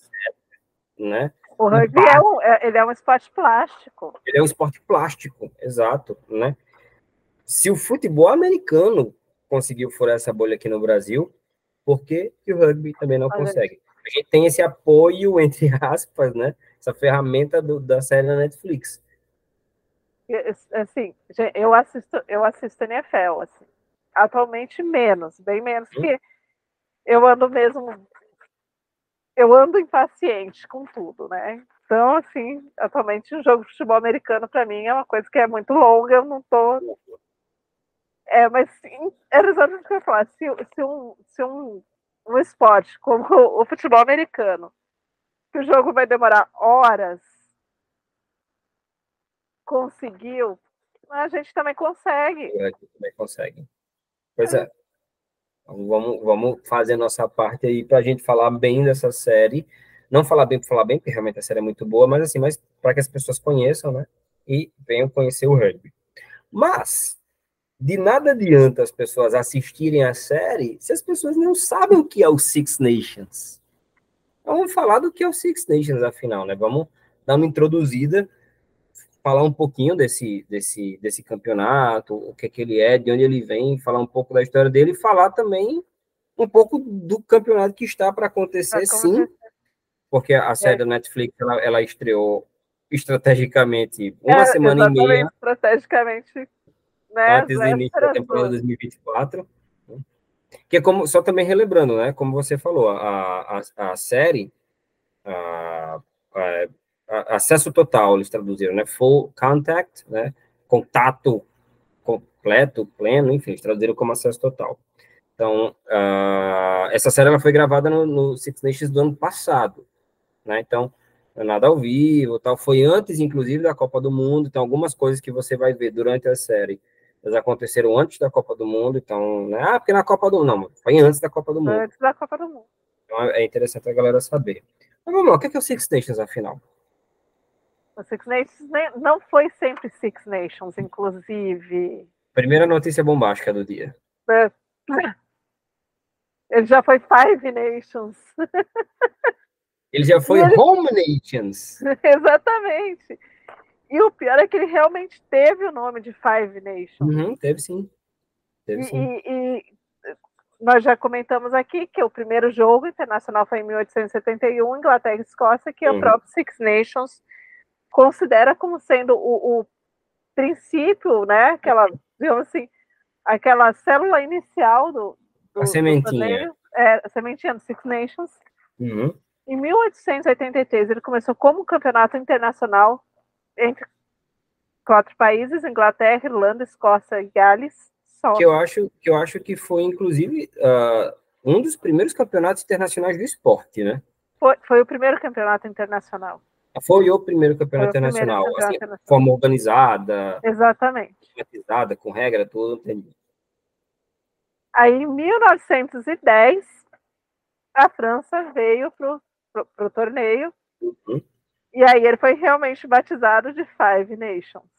né? O rugby é um, é, ele é um esporte plástico. Ele é um esporte plástico, exato, né? Se o futebol americano conseguiu furar essa bolha aqui no Brasil, por que, que o rugby também não consegue? A gente tem esse apoio, entre aspas, né? Essa ferramenta do, da série da Netflix. Assim, eu assisto, eu assisto NFL, assim. Atualmente menos, bem menos, porque eu ando mesmo. Eu ando impaciente com tudo, né? Então, assim, atualmente um jogo de futebol americano para mim é uma coisa que é muito longa, eu não tô. É, mas sim, era exatamente o que eu ia falar. Se, se, um, se um, um esporte como o futebol americano, que o jogo vai demorar horas, conseguiu, a gente também consegue. A gente também consegue. Pois é. Vamos, vamos fazer nossa parte aí para a gente falar bem dessa série. Não falar bem por falar bem, porque realmente a série é muito boa, mas assim, mas para que as pessoas conheçam, né? E venham conhecer o rugby. Mas, de nada adianta as pessoas assistirem a série se as pessoas não sabem o que é o Six Nations. Então, vamos falar do que é o Six Nations, afinal, né? Vamos dar uma introduzida falar um pouquinho desse, desse, desse campeonato, o que, é que ele é, de onde ele vem, falar um pouco da história dele e falar também um pouco do campeonato que está para acontecer, sim, porque a série é. da Netflix ela, ela estreou estrategicamente uma é, semana e meia. Estrategicamente, né? Antes do início da temporada 2024. Né? Que é como, só também relembrando, né? Como você falou, a, a, a série, a, a, acesso total, eles traduziram, né? Full contact, né? Contato completo, pleno, enfim, eles traduziram como acesso total. Então, uh, essa série ela foi gravada no, no, Six Nations do ano passado, né? Então, é nada ao vivo, tal. Foi antes, inclusive, da Copa do Mundo. Então, algumas coisas que você vai ver durante a série, elas aconteceram antes da Copa do Mundo. Então, né? ah, porque na Copa do Mundo, não, foi antes da Copa do Mundo. Antes da Copa do Mundo. Então, é interessante a galera saber. Mas vamos lá, o que é, que é o Six Nations, afinal? O Six Nations não foi sempre Six Nations, inclusive. Primeira notícia bombástica do dia. É. Ele já foi Five Nations. Ele já foi ele... Home Nations. Exatamente. E o pior é que ele realmente teve o nome de Five Nations. Uhum, teve sim. Teve, sim. E, e, nós já comentamos aqui que o primeiro jogo internacional foi em 1871, Inglaterra e Escócia, que uhum. o próprio Six Nations considera como sendo o, o princípio, né? Aquela, digamos assim, aquela célula inicial do, do a sementinha. Do é, a sementinha do Six Nations. Uhum. Em 1883 ele começou como campeonato internacional entre quatro países: Inglaterra, Irlanda, Escócia e Gales. Só. Que eu acho que eu acho que foi inclusive uh, um dos primeiros campeonatos internacionais do esporte, né? Foi, foi o primeiro campeonato internacional. Foi o primeiro campeonato internacional, primeiro campeonato assim, forma organizada, exatamente, organizada, com regra, tudo, entendi. Aí, em 1910, a França veio pro, o torneio, uhum. e aí ele foi realmente batizado de Five Nations.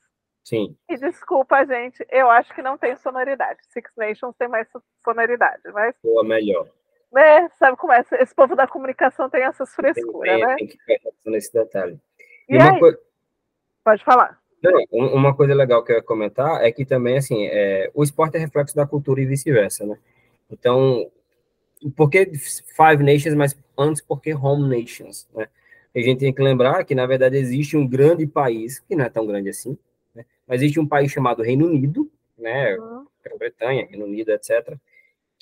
Sim. E desculpa, gente, eu acho que não tem sonoridade. Six Nations tem mais sonoridade, mas. Boa, melhor né? Sabe como é? Esse povo da comunicação tem essas frescuras, tem, né? Tem que prestar nesse detalhe. E, e aí? Pode falar. Não, uma coisa legal que eu ia comentar é que também, assim, é, o esporte é reflexo da cultura e vice-versa, né? Então, por que Five Nations, mas antes por que Home Nations, né? A gente tem que lembrar que, na verdade, existe um grande país, que não é tão grande assim, né? mas existe um país chamado Reino Unido, né? Uhum. Grã-Bretanha, Reino Unido, etc.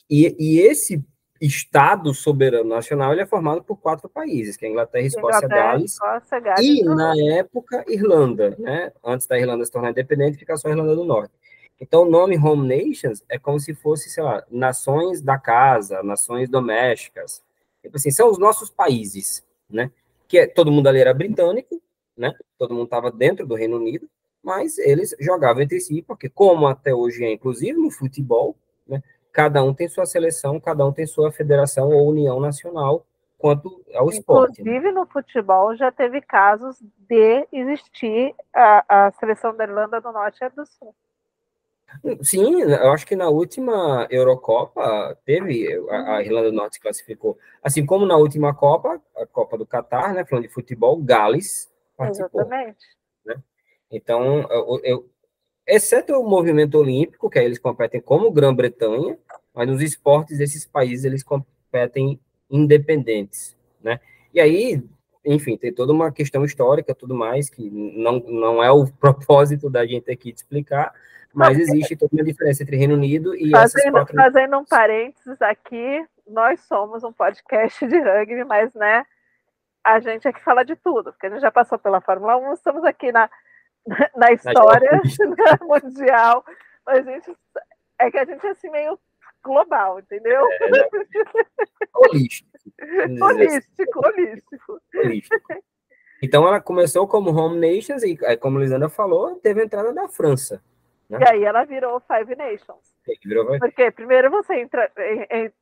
E, e esse Estado soberano nacional ele é formado por quatro países, que é Inglaterra, Escócia, Inglaterra, Gales, Escócia, Gales e, na época, Irlanda, né? Antes da Irlanda se tornar independente, fica só a Irlanda do Norte. Então, o nome Home Nations é como se fosse, sei lá, nações da casa, nações domésticas. Tipo assim, são os nossos países, né? Que é, todo mundo ali era britânico, né? Todo mundo estava dentro do Reino Unido, mas eles jogavam entre si, porque como até hoje é, inclusive no futebol, né? Cada um tem sua seleção, cada um tem sua federação ou união nacional quanto ao esporte. Né? Inclusive, no futebol, já teve casos de existir a, a seleção da Irlanda do Norte e do Sul. Sim, eu acho que na última Eurocopa teve, a, a, Irlanda do Norte se classificou. Assim como na última Copa, a Copa do Catar, né, falando de futebol, Gales participou. Exatamente. Né? Então, eu, eu, exceto o movimento olímpico, que aí eles competem como Grã-Bretanha, mas nos esportes desses países eles competem independentes, né? E aí, enfim, tem toda uma questão histórica, tudo mais, que não, não é o propósito da gente aqui de explicar, mas existe toda uma diferença entre Reino Unido e fazendo, essas quatro... Fazendo um parênteses aqui, nós somos um podcast de rugby, mas, né, a gente é que fala de tudo, porque a gente já passou pela Fórmula 1, estamos aqui na, na história mundial, mas a gente, é que a gente é assim meio global, entendeu? É, né? holístico. holístico, holístico. Holístico. Então ela começou como Home Nations e, como a Lisandra falou, teve a entrada da França. Né? E aí ela virou Five Nations. Virou... Porque primeiro você entra. Em, em,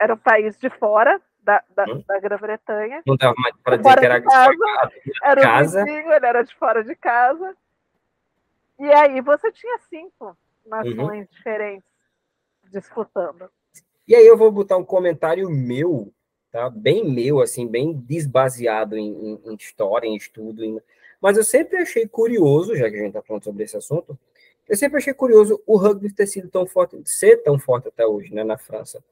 era um país de fora da, da, hum? da Grã-Bretanha. Não dava mais para dizer que era casa, era casa. Um vizinho, ele era de fora de casa. E aí você tinha cinco nações uhum. diferentes disputando. E aí eu vou botar um comentário meu, tá? Bem meu, assim, bem desbaseado em, em, em história, em estudo. Em... Mas eu sempre achei curioso, já que a gente está falando sobre esse assunto, eu sempre achei curioso o rugby ter sido tão forte, ser tão forte até hoje, né, na França.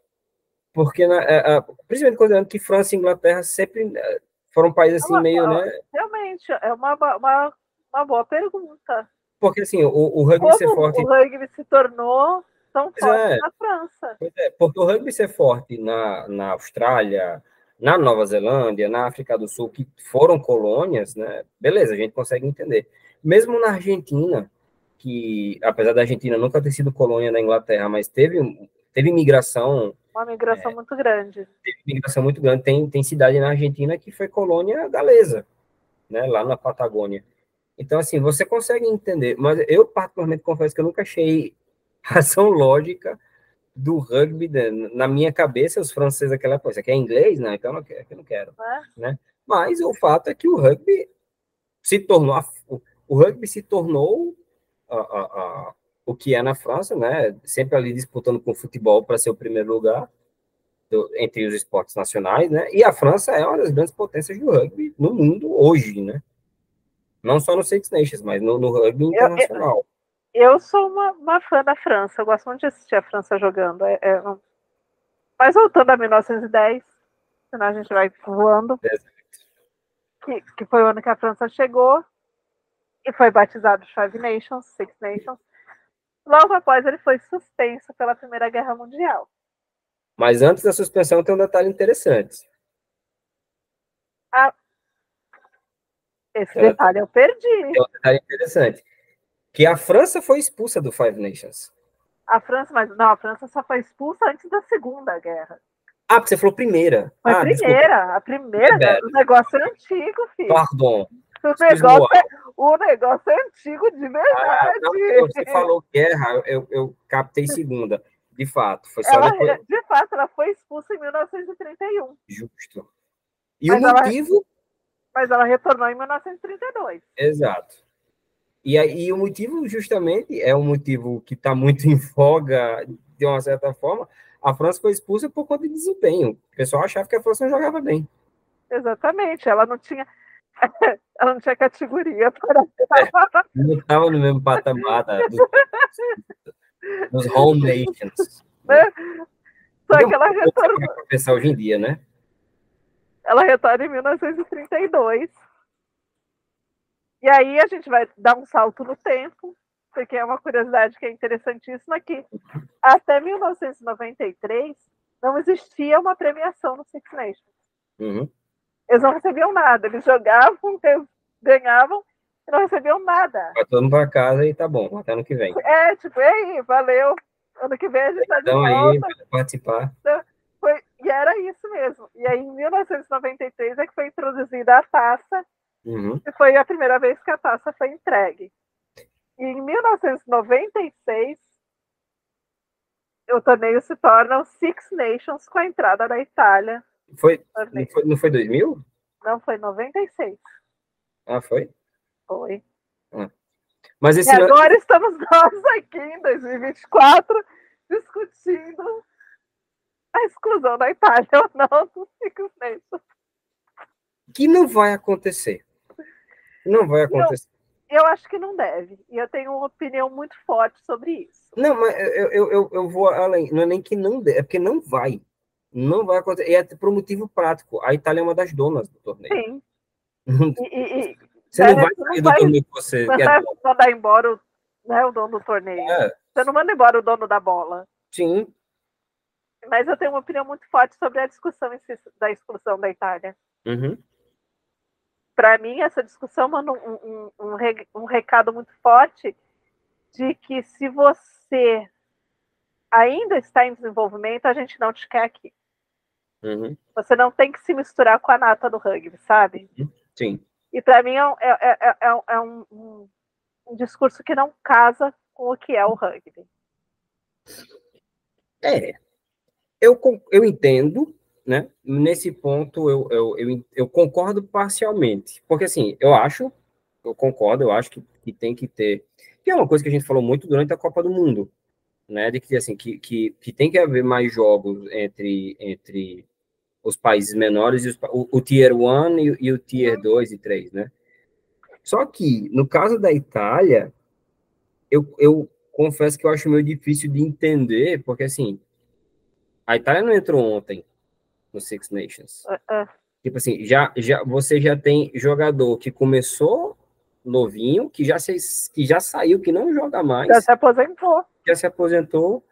Porque, na, é, é, principalmente considerando que França e Inglaterra sempre é, foram países assim, é uma, meio, né? Realmente, é uma, uma, uma boa pergunta. Porque, assim, o, o rugby Como ser forte... o rugby se tornou tão forte é, na França? Pois é, porque o rugby ser forte na, na Austrália, na Nova Zelândia, na África do Sul, que foram colônias, né? Beleza, a gente consegue entender. Mesmo na Argentina, que, apesar da Argentina nunca ter sido colônia da Inglaterra, mas teve, teve migração. Uma migração é, muito grande. Teve migração muito grande. Tem, tem cidade na Argentina que foi colônia galesa, né, lá na Patagônia. Então, assim, você consegue entender, mas eu, particularmente, confesso que eu nunca achei razão lógica do rugby né, na minha cabeça, os franceses aquela coisa, que é inglês, não, então eu não quero, eu não quero né? Mas o fato é que o rugby se tornou, o rugby se tornou a, a, a, o que é na França, né? Sempre ali disputando com o futebol para ser o primeiro lugar do, entre os esportes nacionais, né? E a França é uma das grandes potências do rugby no mundo hoje, né? Não só no Six Nations, mas no, no rugby internacional. Eu, eu, sou uma, uma, fã da França, eu gosto muito de assistir a França jogando. É, é. Mas voltando a 1910, senão a gente vai voando. Que, que foi o ano que a França chegou, e foi batizado Five Nations, Six Nations. Logo após, ele foi suspenso pela Primeira Guerra Mundial. Mas antes da suspensão tem um detalhe interessante. Ah, esse é, detalhe eu perdi. Tem um detalhe interessante. Que a França foi expulsa do Five Nations. A França, mas não, a França só foi expulsa antes da Segunda Guerra. Ah, você falou primeira. Foi ah, primeira, desculpa. a primeira, é o negócio é antigo, filho. Pardon. O negócio, é, o negócio é antigo de verdade. Ah, não, você falou guerra, eu, eu captei segunda. De fato, foi só ela, depois... De fato, ela foi expulsa em 1931. Justo. E mas o motivo? Ela, mas ela retornou em 1932. Exato. E, aí, o motivo, justamente, é um motivo que está muito em voga, de uma certa forma. A França foi expulsa por conta de desempenho. O pessoal achava que a França não jogava bem. Exatamente. Ela não tinha ela não tinha categoria para. É, não estava no mesmo patamar da, dos, dos home nations. Né? Só que ela retornou. pensar hoje em dia, né? Ela retorna em 1932. E aí a gente vai dar um salto no tempo, porque é uma curiosidade que é interessantíssima que até 1993 não existia uma premiação no Six Nations. Uhum. Eles não recebiam nada. Eles jogavam, ganhavam e não recebiam nada. Mundo para casa e tá bom, até ano que vem. É, tipo, e aí, valeu. Ano que vem a gente está de então, volta. aí, participar. Então, e era isso mesmo. E aí, em 1993, é que foi introduzida a taça, uhum. e foi a primeira vez que a taça foi entregue. E em 1996, o torneio se torna o Six Nations com a entrada da Itália foi, não foi, não foi 2000? Não, foi 96. Ah, foi? Foi. Ah. Mas esse e agora estamos nós aqui em 2024 discutindo a exclusão da Itália ou não do Six Nations. Que não vai acontecer. Não vai acontecer. Eu, eu, acho que não deve. E eu tenho uma opinião muito forte sobre isso. Não, mas eu, eu, eu, eu vou além. Não é nem que não deve, é porque não vai. Não vai acontecer. E é por um motivo prático. A Itália é uma das donas do torneio. Sim. e, e, você não vai sair do torneio que você não quer. mandar embora o, né, o dono do torneio. É. Você não manda embora o dono da bola. Sim. Mas eu tenho uma opinião muito forte sobre a discussão da expulsão da Itália. Uhum. Para mim, essa discussão manda um, um, um, um recado muito forte de que se você ainda está em desenvolvimento, a gente não te quer aqui. Uhum. Você não tem que se misturar com a nata do rugby, sabe? Uhum. Sim. E para mim é, é, é, é um, um, um, discurso que não casa com o que é o rugby. É, eu, eu entendo, né? Nesse ponto eu, eu, eu, eu, concordo parcialmente, porque assim, eu acho, eu concordo, eu acho que, que tem que ter, que é uma coisa que a gente falou muito durante a Copa do Mundo, né? De que assim, que, que, que tem que haver mais jogos entre, entre os países menores, e os, o, o Tier 1 e, e, o Tier 2 e 3, né? Só que, no caso da Itália, eu, eu confesso que eu acho meio difícil de entender, porque, assim, a Itália não entrou ontem no Six Nations. Uh -uh. Tipo assim, já, já, você já tem jogador que começou novinho, que já, se, que já saiu, que não joga mais. Já se aposentou. Já se aposentou.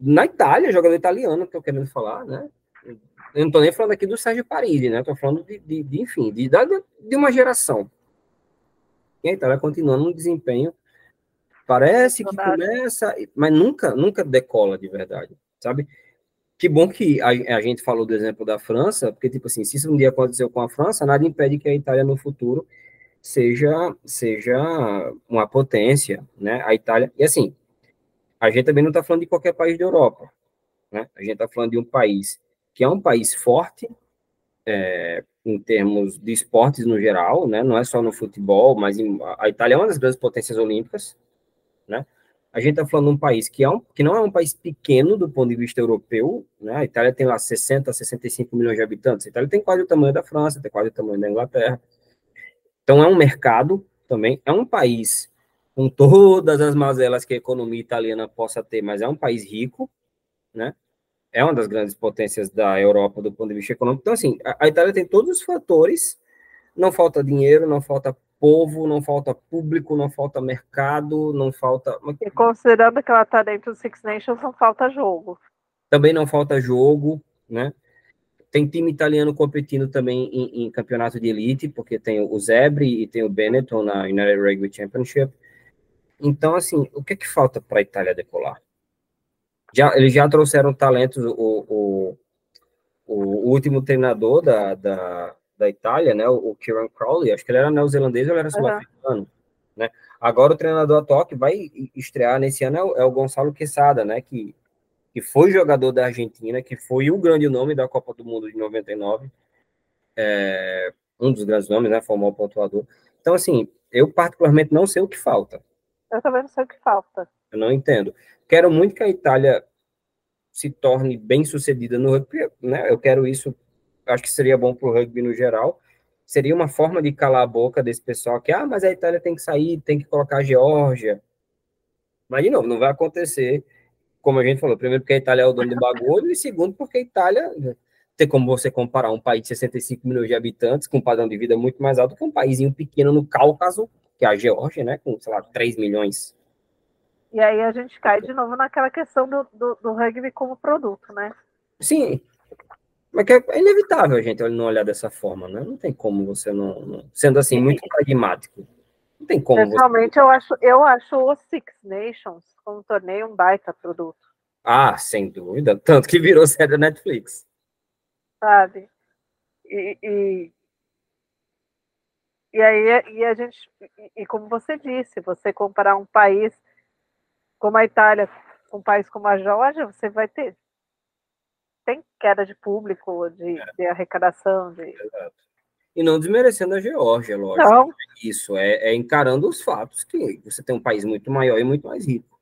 Na Itália, jogador italiano, que eu querendo falar, né? Eu não estou nem falando aqui do Sérgio Paride, né? Estou falando de, de, de, enfim, de, de uma geração. E a Itália continuando no desempenho. Parece que começa, mas nunca, nunca decola de verdade, sabe? Que bom que a, a, gente falou do exemplo da França, porque, tipo assim, se isso um dia aconteceu com a França, nada impede que a Itália no futuro seja, seja uma potência, né? A Itália, e assim, a gente também não está falando de qualquer país da Europa, né? A gente está falando de um país que é um país forte é, em termos de esportes no geral, né? Não é só no futebol, mas em, a Itália é uma das grandes potências olímpicas, né? A gente está falando de um país que, é um, que não é um país pequeno do ponto de vista europeu, né? A Itália tem lá 60, 65 milhões de habitantes. A Itália tem quase o tamanho da França, tem quase o tamanho da Inglaterra. Então é um mercado também, é um país com todas as mazelas que a economia italiana possa ter, mas é um país rico, né? é uma das grandes potências da Europa do ponto de vista econômico. Então, assim, a, a Itália tem todos os fatores, não falta dinheiro, não falta povo, não falta público, não falta mercado, não falta. E considerando que ela está dentro do Six Nations, não falta jogo. Também não falta jogo, né? Tem time italiano competindo também em, em campeonato de elite, porque tem o Zebre e tem o Benetton na United Rugby Championship. Então, assim, o que é que falta para a Itália decolar? Já, eles já trouxeram talentos, o, o, o último treinador da, da, da Itália, né, o Kieran Crowley, acho que ele era neozelandês ou ele era sul-africano, uhum. né? Agora o treinador atual que vai estrear nesse ano é o, é o Gonçalo Quesada, né, que, que foi jogador da Argentina, que foi o grande nome da Copa do Mundo de 99, é, um dos grandes nomes, né, formou o pontuador. Então, assim, eu particularmente não sei o que falta. Eu também não sei o que falta. Eu não entendo. Quero muito que a Itália se torne bem sucedida no rugby, né? Eu quero isso, acho que seria bom para o rugby no geral. Seria uma forma de calar a boca desse pessoal que, ah, mas a Itália tem que sair, tem que colocar a Geórgia. Mas, de novo, não vai acontecer, como a gente falou, primeiro porque a Itália é o dono do bagulho, e segundo porque a Itália tem como você comparar um país de 65 milhões de habitantes com um padrão de vida muito mais alto que um país pequeno no Cáucaso, que é a Geórgia, né, com, sei lá, 3 milhões e aí a gente cai de novo naquela questão do, do, do rugby como produto, né? Sim. Mas que é inevitável a gente não olhar dessa forma, né? Não tem como você não. não sendo assim, Sim. muito pragmático. Não tem como. Pessoalmente, você... eu, acho, eu acho o Six Nations como torneio um baita produto. Ah, sem dúvida. Tanto que virou série da Netflix. Sabe? E, e, e aí e a gente. E, e como você disse, você comparar um país como a Itália, com um país como a Geórgia, você vai ter tem queda de público, de, é. de arrecadação. De... E não desmerecendo a Geórgia, lógico. Não. Isso, é, é, encarando os fatos que você tem um país muito maior e muito mais rico.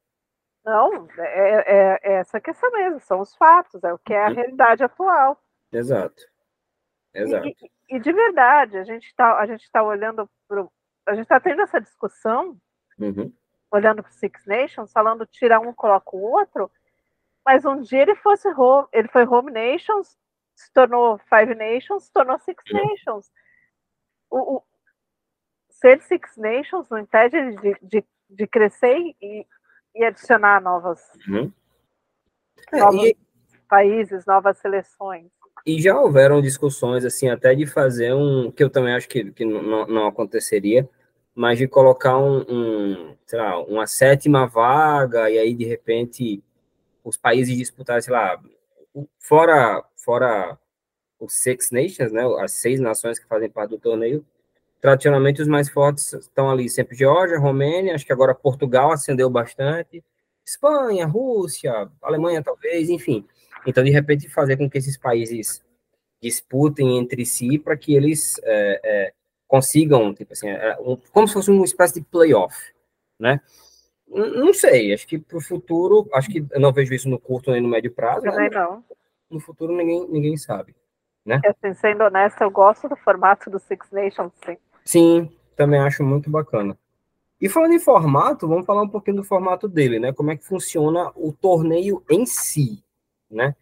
Não, é, é, é essa questão mesmo, são os fatos, é o que é a uhum. realidade atual. Exato. Exato. E, e, e de verdade, a gente está tá olhando para a gente está tendo essa discussão, uhum. olhando para o Six Nations, falando tirar um, coloca o outro, mas um dia ele fosse home, ele foi Home Nations, se tornou Five Nations, se tornou Six. Nations. O, o, ser Six Nations não impede de, de, de crescer e, e adicionar novas, uhum. novos é, e, países, novas seleções. E já houveram discussões, assim, até de fazer um, que eu também acho que, que não, não aconteceria, mas de colocar um, um, sei lá, uma sétima vaga e aí de repente os países disputarem, sei lá, fora fora os Six Nations, né, as seis nações que fazem parte do torneio, tradicionalmente os mais fortes estão ali sempre Geórgia, Romênia, acho que agora Portugal ascendeu bastante, Espanha, Rússia, Alemanha talvez, enfim. Então, de repente, fazer com que esses países disputem entre si para que eles é, é, consigam, tipo assim, é, um, como se fosse uma espécie de playoff, né? Não sei, acho que para o futuro, acho que eu não vejo isso no curto nem no médio prazo. Também não. No futuro ninguém, ninguém sabe, né? Assim, sendo honesta, eu gosto do formato do Six Nations, sim. Sim, também acho muito bacana. E falando em formato, vamos falar um pouquinho do formato dele, né? Como é que funciona o torneio em si, né?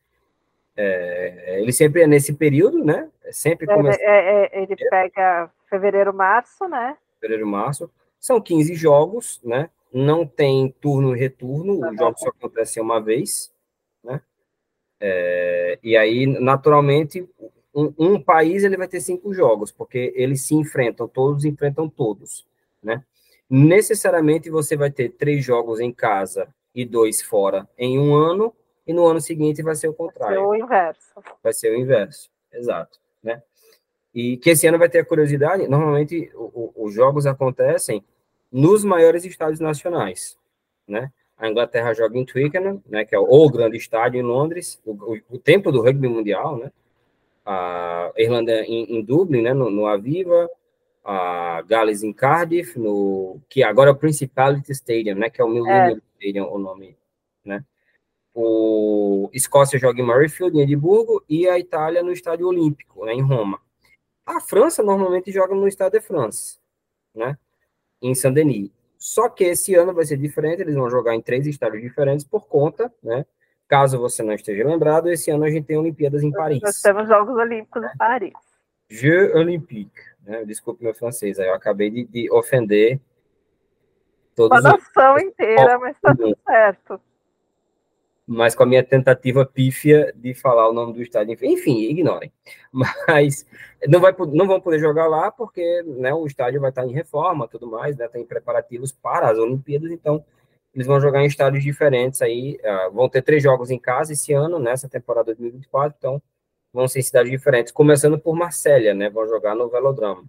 É, ele sempre é nesse período, né? É sempre começa... É, é, ele pega fevereiro, março, né? Fevereiro, março. São 15 jogos, né? Não tem turno e retorno, os jogos só acontecem uma vez, né? É, e aí, naturalmente, um, um, país ele vai ter cinco jogos, porque eles se enfrentam, todos enfrentam todos, né? Necessariamente você vai ter três jogos em casa e dois fora em um ano, e no ano seguinte vai ser o contrário. Vai ser o inverso. Vai ser o inverso, exato, né? E que esse ano vai ter a curiosidade, normalmente o, o, os jogos acontecem nos maiores estádios nacionais, né? A Inglaterra joga em Twickenham, né, que é o, o grande estádio em Londres, o, o, o, templo do rugby mundial, né? A Irlanda em, em Dublin, né, no, no Aviva, a Gales em Cardiff, no que agora é o Principality Stadium, né, que é o Millennium é. Stadium, o nome, né? O Escócia joga em Murrayfield, em Edimburgo, e a Itália no Estádio Olímpico, né, em Roma. A França normalmente joga no Stade de France, né, em Saint-Denis. Só que esse ano vai ser diferente, eles vão jogar em três estádios diferentes por conta, né, caso você não esteja lembrado, esse ano a gente tem Olimpíadas em Paris. Nós temos Jogos Olímpicos em Paris. Jeux Olympiques, né, desculpe meu francês, aí eu acabei de, de ofender todos a nação os... inteira, mas tá tudo certo mas com a minha tentativa pífia de falar o nome do estádio. Enfim, ignorem. Mas não, vai, não vão poder jogar lá porque né, o estádio vai estar em reforma tudo mais, né, tem preparativos para as Olimpíadas, então eles vão jogar em estádios diferentes aí. Uh, vão ter três jogos em casa esse ano, nessa temporada 2024, então vão ser em cidades diferentes, começando por Marsella, né? Vão jogar no Velodrome.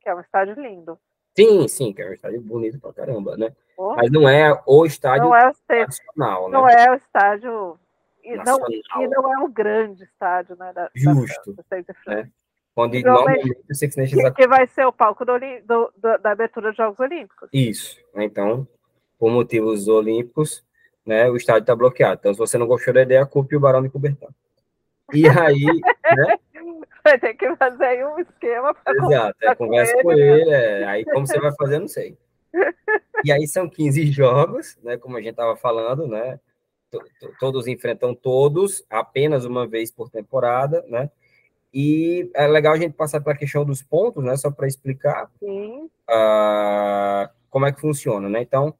Que é um estádio lindo. Sim, sim, que é um estádio bonito pra caramba, né? Oh. Mas não é o estádio não é o nacional, né? Não é o estádio. E não, e não é o grande estádio, né? Da, Justo. Da, da né? Onde normalmente o Six Nations. Que, vai ser o palco do, do, do, da abertura dos Jogos Olímpicos. Isso. Né? Então, por motivos olímpicos, né, o estádio está bloqueado. Então, se você não gostou da ideia, culpe o Barão de Coubertin. E aí, né? Vai ter que fazer aí um esquema para Exato, é, conversa com ele, com ele é, aí como você vai fazer, não sei. E aí são 15 jogos, né, como a gente estava falando, né? Todos enfrentam todos apenas uma vez por temporada, né? E é legal a gente passar pela questão dos pontos, né? Só para explicar uh, como é que funciona, né? Então,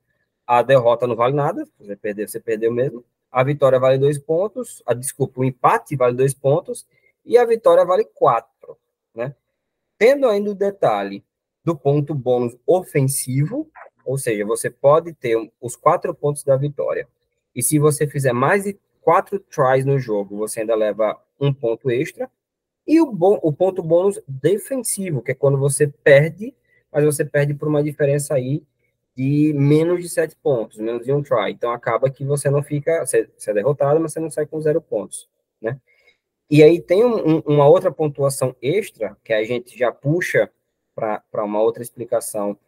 a derrota não vale nada, você perdeu, você perdeu mesmo. A vitória vale dois pontos, a desculpa, o empate vale dois pontos e a vitória vale quatro, né? Tendo ainda o detalhe do ponto bônus ofensivo, ou seja, você pode ter os quatro pontos da vitória. E se você fizer mais de quatro tries no jogo, você ainda leva um ponto extra. E o, bom, o ponto bônus defensivo, que é quando você perde, mas você perde por uma diferença aí de menos de sete pontos, menos de um try. Então acaba que você não fica, você, você é derrotado, mas você não sai com zero pontos, né? E aí tem um, uma outra pontuação extra, que a gente já puxa para uma outra explicação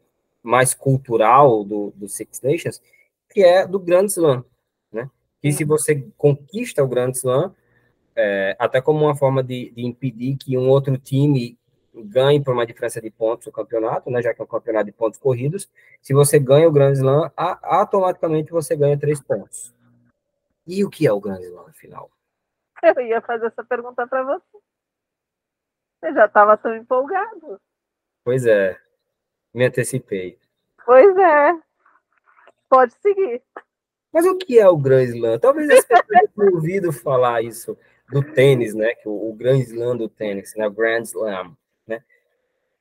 mais cultural do, do Six Nations, que é do Grand Slam, né? Que se você conquista o Grand Slam, é, até como uma forma de, de, impedir que um outro time ganhe por uma diferença de pontos o campeonato, né? Já que é um campeonato de pontos corridos, se você ganha o Grand Slam, a, automaticamente você ganha três pontos. E o que é o Grand Slam, afinal? Eu ia fazer essa pergunta para você. Você já estava tão empolgado. Pois é, me antecipei. Pois é. Pode seguir. Mas o que é o Grand Slam? Talvez as pessoas tenham ouvido falar isso do tênis, né? Que o, o Grand Slam do tênis, né? O Grand Slam, né?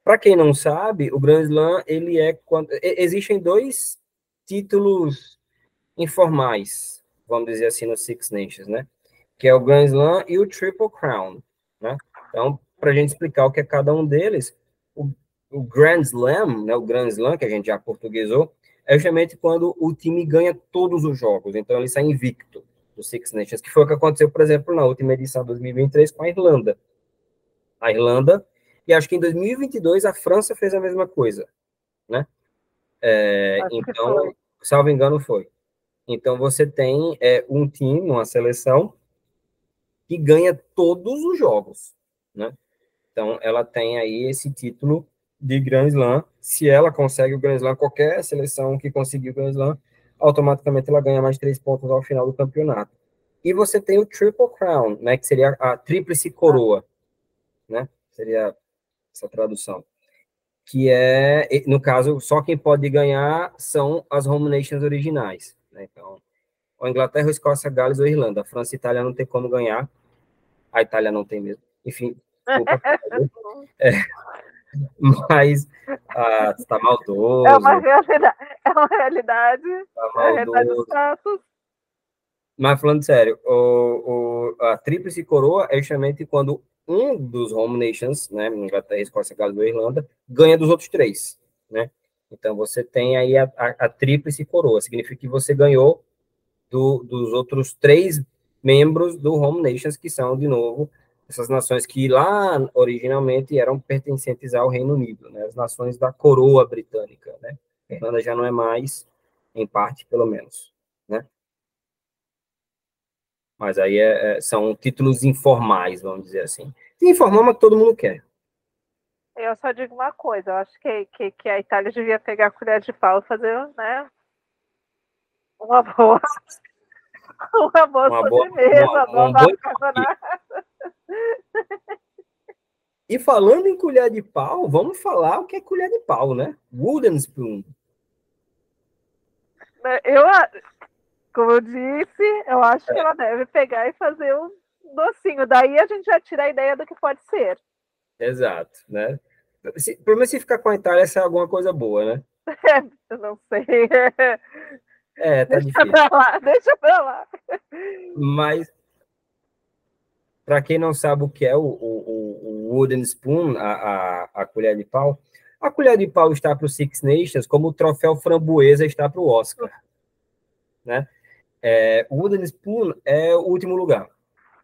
Para quem não sabe, o Grand Slam ele é quando existem dois títulos informais, vamos dizer assim, no Six Nations, né? Que é o Grand Slam e o Triple Crown, né? Então, para a gente explicar o que é cada um deles, o, o Grand Slam, né? O Grand Slam que a gente já portuguesou, é justamente quando o time ganha todos os jogos. Então, ele sai invicto do Six Nations, que foi o que aconteceu, por exemplo, na última edição de 2023 com a Irlanda. A Irlanda, e acho que em 2022 a França fez a mesma coisa, né? É, então, salvo engano, foi. Então, você tem é, um time, uma seleção, que ganha todos os jogos, né? Então, ela tem aí esse título de Grand Slam. Se ela consegue o Grand Slam, qualquer seleção que conseguir o Grand Slam, automaticamente ela ganha mais três pontos ao final do campeonato. E você tem o Triple Crown, né, que seria a tríplice coroa, né? Seria essa tradução. Que é, no caso, só quem pode ganhar são as home nations originais. Né? Então, a Inglaterra, Escócia, Gales ou Irlanda. A França e a Itália não tem como ganhar. A Itália não tem mesmo. Enfim, desculpa. é, mas ah, está maldoso. É uma realidade. É uma realidade. Tá é realidade Mas falando sério, o, o, a tríplice coroa é justamente quando um dos home nations, né, Inglaterra, Escócia, Gales e Irlanda, ganha dos outros três, né? Então você tem aí a, a, a tríplice coroa, significa que você ganhou do, dos outros três membros do home nations, que são, de novo, essas nações que lá originalmente eram pertencentes ao Reino Unido, né, as nações da coroa britânica, né? A Irlanda já não é mais, em parte, pelo menos, né? Mas aí é, é, são títulos informais, vamos dizer assim. Informal, mas que todo mundo quer. Eu só digo uma coisa, eu acho que, que, que a Itália devia pegar a colher de pau e fazer, né? Uma boa. Uma boa uma sobremesa, boa, uma, uma boa e falando em colher de pau, vamos falar o que é colher de pau, né? Wooden spoon. Eu, como eu disse, eu acho é. que ela deve pegar e fazer um docinho. Daí a gente já tira a ideia do que pode ser. Exato, né? Se, pelo menos se ficar com a Itália, essa é alguma coisa boa, né? É, eu não sei. É, tá deixa difícil. Pra lá, deixa pra lá. Mas para quem não sabe o que é o, o, o wooden spoon, a, a, a, colher de pau, a colher de pau está para o Six Nations como o troféu framboesa está para o Oscar. Né? É, o wooden spoon é o último lugar,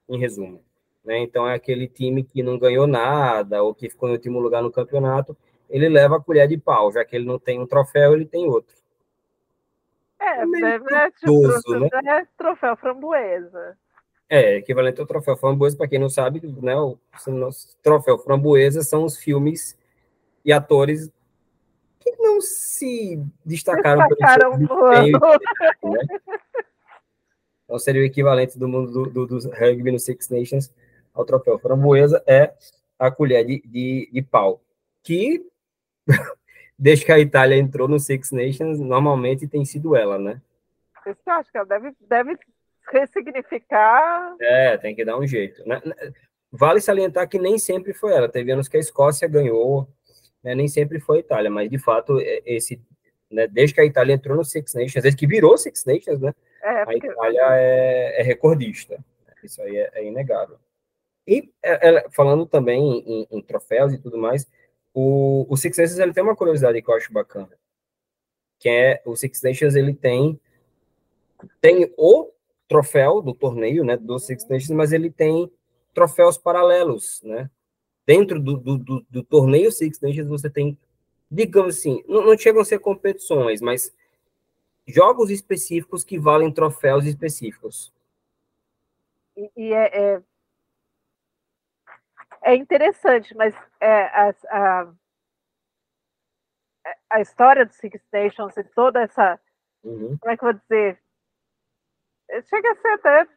em resumo. Né? Então, é aquele time que não ganhou nada ou que ficou em último lugar no campeonato, ele leva a colher de pau, já que ele não tem um troféu, ele tem outro. É, é, é, tipo, né? é troféu framboesa. É, equivalente ao troféu framboesa, para quem não sabe, né, o, o troféu framboesa são os filmes e atores que não se destacaram, destacaram pelo seu né? Então seria o equivalente do mundo do, do, do, rugby no Six Nations ao troféu framboesa é a colher de, de, de pau, que desde que a Itália entrou no Six Nations, normalmente tem sido ela, né? Você acha que ela deve, deve ressignificar. É, tem que dar um jeito. Né? Vale salientar que nem sempre foi ela. Teve anos que a Escócia ganhou, né? nem sempre foi a Itália, mas de fato, é, esse, né? desde que a Itália entrou no Six Nations, desde que virou Six Nations, né? É, porque... A Itália é, é, recordista. Isso aí é, é inegável. E é, falando também em, em, troféus e tudo mais, o, o Six Nations ele tem uma curiosidade que eu acho bacana, que é o Six Nations ele tem tem o troféu do torneio, né, do Six Nations, mas ele tem troféus paralelos, né? Dentro do, do, do, do torneio Six Nations você tem, digamos assim, não, não chegam a ser competições, mas jogos específicos que valem troféus específicos. E, e é, é, é, interessante, mas é, a, a, a, história do Six Nations e toda essa. Uhum. Como é que eu vou dizer? Chega a ser até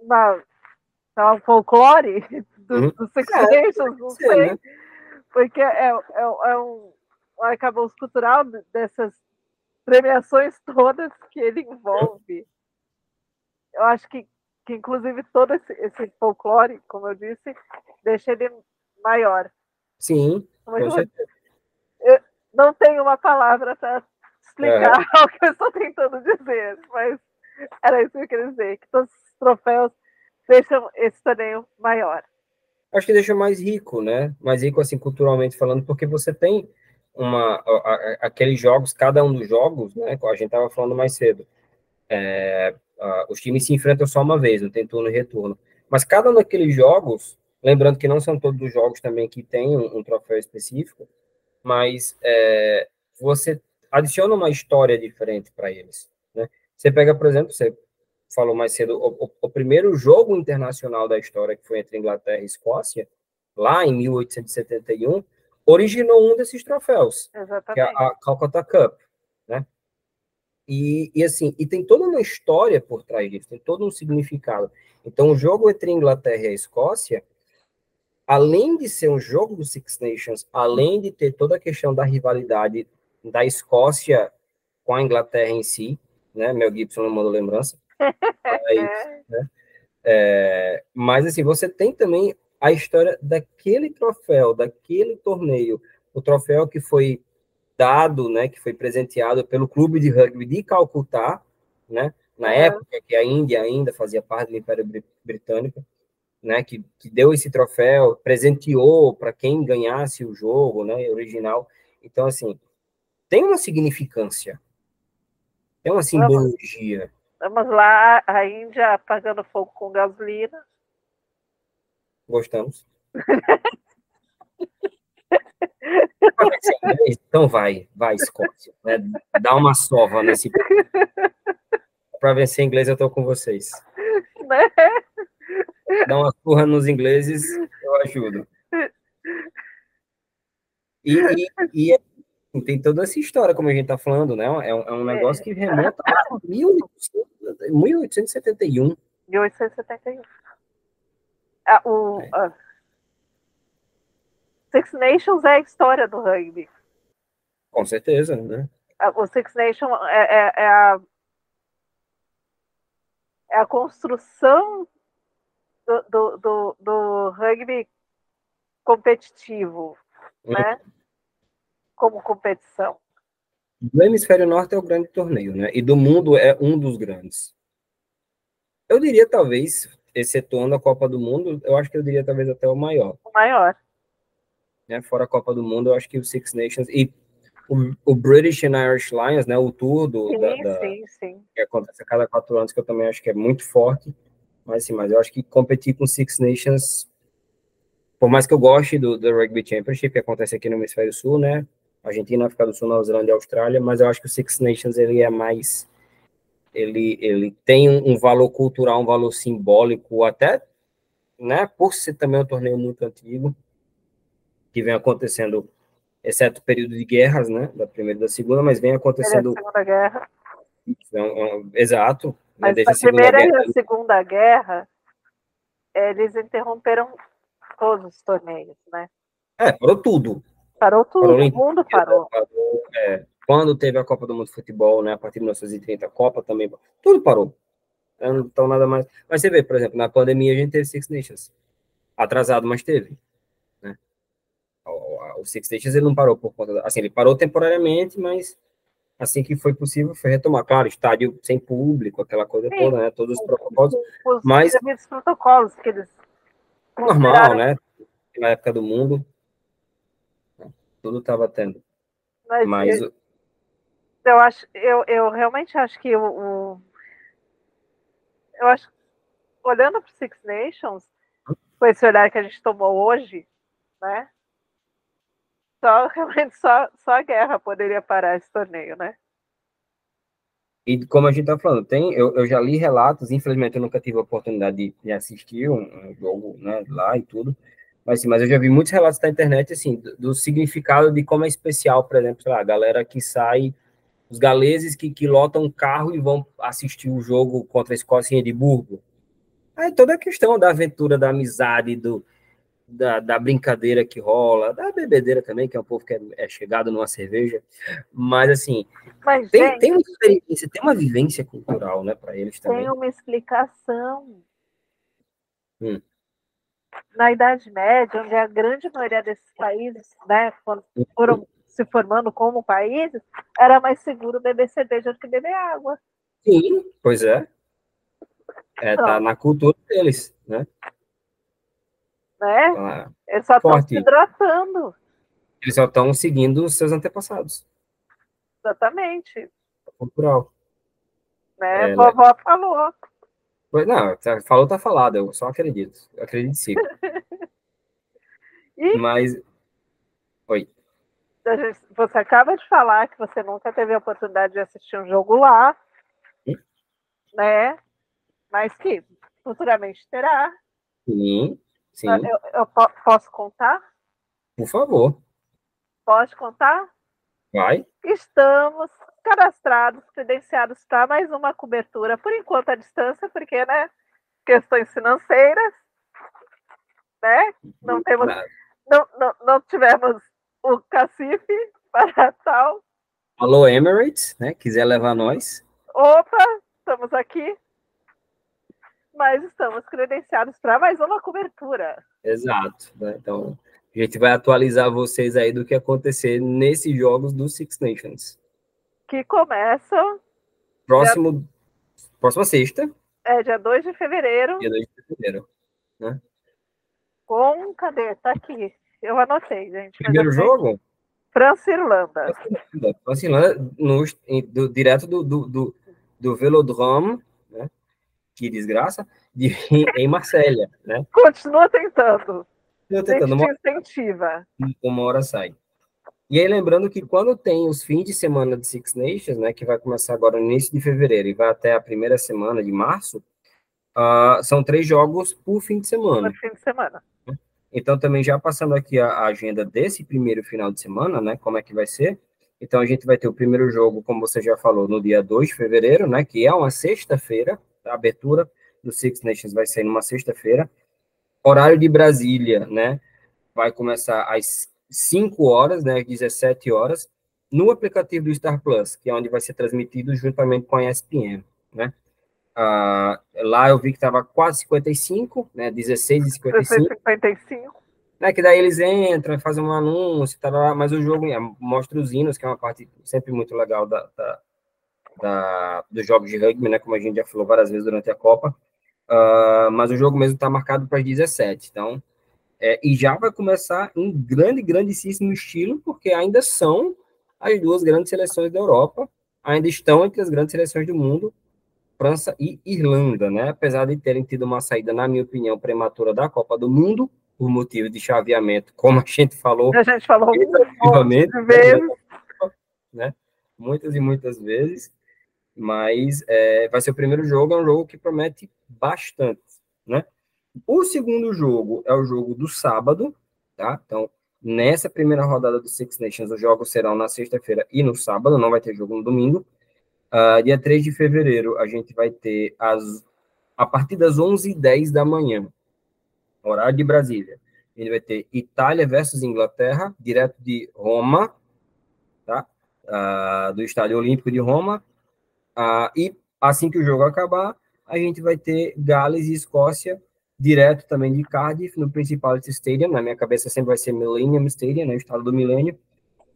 uma, um folclore do, uhum. do Six é, Nations, não sei. Ser, né? Porque é, é, é um, um arcabouço cultural dessas premiações todas que ele envolve. Eu acho que, que inclusive, todo esse, esse folclore, como eu disse, deixa ele maior. Sim, eu, certeza. Eu não tenho uma palavra para explicar é. o que eu estou tentando dizer, mas era isso que eu queria dizer, que todos os troféus deixam esse torneio maior. Acho que deixa mais rico, né? Mais rico, assim, culturalmente falando, porque você tem uma, a, a, aqueles jogos, cada um dos jogos, né, a gente estava falando mais cedo, é, os times se enfrentam só uma vez, não tem turno e retorno. Mas cada um daqueles jogos, lembrando que não são todos os jogos também que tem um, um troféu específico, mas é, você adiciona uma história diferente para eles. Né? Você pega, por exemplo, você falou mais cedo, o, o, o, primeiro jogo internacional da história, que foi entre Inglaterra e Escócia, lá em 1871, originou um desses troféus, Exatamente. que é a Calcutta Cup? E, e, assim, e tem toda uma história por trás disso, tem todo um significado. Então, o jogo entre a Inglaterra e a Escócia, além de ser um jogo do Six Nations, além de ter toda a questão da rivalidade da Escócia com a Inglaterra em si, né? Mel Gibson não mandou lembrança. É né? é, mas assim, você tem também a história daquele troféu, daquele torneio, o troféu que foi dado, né, que foi presenteado pelo clube de rugby de Calcutá, né, na é. época que a Índia ainda fazia parte do Império Britânico, né, que, que deu esse troféu, presenteou para quem ganhasse o jogo, né, original. Então, assim, tem uma significância, tem uma simbologia. Vamos, vamos lá, a Índia apagando fogo com gasolina, Gostamos. então vai, vai, Scott. Né? Dá uma sova nesse. Para vencer inglês, eu estou com vocês. Né? Dá uma surra nos ingleses, eu ajudo. E, e, e é, tem toda essa história, como a gente está falando, né? É um, é um negócio que remonta a 1871. 1871 a, o é. a Six Nations é a história do rugby. Com certeza, né? O Six Nations é, é, é, a, é a construção do, do, do, do rugby competitivo, né? Como competição. Do hemisfério norte é o grande torneio, né? E do mundo é um dos grandes. Eu diria, talvez, excetuando a Copa do Mundo, eu acho que eu diria talvez até o maior. O maior. Né, fora a Copa do Mundo, eu acho que o Six Nations e o, o British and Irish Lions, né, o tour do, sim, da, da, sim, sim. que acontece a cada quatro anos, que eu também acho que é muito forte, mas sim, mas eu acho que competir com Six Nations, por mais que eu goste do, do Rugby Championship, que acontece aqui no Hemisfério Sul, né, Argentina, África do Sul, Nova Zelândia e Austrália, mas eu acho que o Six Nations, ele é mais ele, ele tem um valor cultural, um valor simbólico, até né, por ser também um torneio muito antigo, que vem acontecendo, exceto o período de guerras, né, da primeira e da segunda, mas vem acontecendo... Segunda guerra. exato. Né, mas né, a primeira guerra, e a segunda guerra, eles interromperam todos os torneios, né? É, parou tudo. Parou tudo, parou o mundo parou. parou é, quando teve a Copa do Mundo de Futebol, né, a partir de 1930, a Copa também, tudo parou. Então, nada mais. Mas você vê, por exemplo, na pandemia a gente teve Six Nations. Atrasado, mas teve. O, Six Nations ele não parou por conta. Da, assim, ele parou temporariamente, mas assim que foi possível foi retomar. Claro, estádio sem público, aquela coisa Sim, toda, né? Todos os protocolos. Os, mas. Os protocolos que eles. Normal, né? Na época do mundo. Tudo estava tendo. Mas, mas eu acho, eu, eu realmente acho que o, o eu acho olhando para o Six Nations, com esse olhar que a gente tomou hoje, né? Só realmente só, só a guerra poderia parar esse torneio, né? E como a gente está falando, tem, eu, eu, já li relatos, infelizmente eu nunca tive a oportunidade de, assistir um, um, jogo né, lá e tudo, mas, assim, mas eu já vi muitos relatos na internet assim, do, do significado de como é especial, por exemplo, lá, a galera que sai, os galeses que, que lotam um carro e vão assistir o jogo contra a Escócia em Edimburgo. Aí toda a questão da aventura, da amizade, do, da, da, brincadeira que rola, da bebedeira também, que é um povo que é, é chegado numa cerveja, mas assim, mas, tem, gente, tem uma experiência, tem uma vivência cultural, né, para eles também. Tem uma explicação. Hum. Na Idade Média, onde a grande maioria desses países, né, foram se formando como países, era mais seguro beber cerveja do que beber água. Sim, pois é. É, tá então. na cultura deles, né? Né? Então, Eles só estão se hidratando. Eles só estão seguindo os seus antepassados. Exatamente. Cultural. Né? É, Vovó né? falou. Pois não, tá, falou, tá falado, eu só acredito. Eu acredito sim. e... Mas. Oi. Você acaba de falar que você nunca teve a oportunidade de assistir um jogo lá, hum? né? Mas que futuramente terá. Sim. Sim. Eu, eu posso contar? Por favor. Pode contar? Vai. Estamos cadastrados, credenciados para mais uma cobertura, por enquanto à distância, porque, né, questões financeiras, né, não temos, não, não, não tivemos o cacife para tal. Alô, Emirates, né, quiser levar nós. Opa, estamos aqui mas estamos credenciados para mais uma cobertura. Exato. Né? Então, a gente vai atualizar vocês aí do que acontecer nesses jogos do Six Nations. Que começam. Próximo, dia... Próxima sexta. É, dia 2 de fevereiro. Dia 2 de fevereiro. Né? Com. Cadê? Tá aqui. Eu anotei, gente. Primeiro jogo? França e Irlanda. França e Irlanda, no, direto do, do, do, do Velodrome que desgraça, de, em Marsella, né? Continua tentando. Continua tentando. Uma, incentiva. Uma hora sai. E aí, lembrando que quando tem os fins de semana de Six Nations, né, que vai começar agora no início de fevereiro e vai até a primeira semana de março, uh, são três jogos por fim de semana. Por fim de semana. Então, também já passando aqui a, a agenda desse primeiro final de semana, né, como é que vai ser. Então, a gente vai ter o primeiro jogo, como você já falou, no dia 2 de fevereiro, né, que é uma sexta-feira, a abertura do Six Nations vai ser numa sexta-feira. Horário de Brasília, né? Vai começar às 5 horas, né? Às 17 horas, no aplicativo do Star Plus, que é onde vai ser transmitido juntamente com a ESPN, né? Ah, lá eu vi que estava quase 55, né? 16 e 55. 55. Né, que daí eles entram, fazem um anúncio, tá lá, mas o jogo é, mostra os hinos, que é uma parte sempre muito legal da, da, da, dos jogos de rugby, né, como a gente já falou várias vezes durante a Copa, uh, mas o jogo mesmo está marcado para as 17, então, é, e já vai começar em grande, grandíssimo estilo, porque ainda são as duas grandes seleções da Europa, ainda estão entre as grandes seleções do mundo, França e Irlanda, né, apesar de terem tido uma saída, na minha opinião, prematura da Copa do Mundo, por motivo de chaveamento, como a gente falou. A gente falou muitas vezes. Né? Muitas e muitas vezes mas é, vai ser o primeiro jogo, é um jogo que promete bastante, né? O segundo jogo é o jogo do sábado, tá? Então, nessa primeira rodada do Six Nations, os jogos serão na sexta-feira e no sábado, não vai ter jogo no domingo. Uh, dia 3 de fevereiro, a gente vai ter as, a partir das 11h10 da manhã, horário de Brasília. A gente vai ter Itália versus Inglaterra, direto de Roma, tá? Uh, do Estádio Olímpico de Roma, ah, e assim que o jogo acabar, a gente vai ter Gales e Escócia direto também de Cardiff, no principal Stadium. Na minha cabeça sempre vai ser Millennium Stadium, né, o estado do milênio.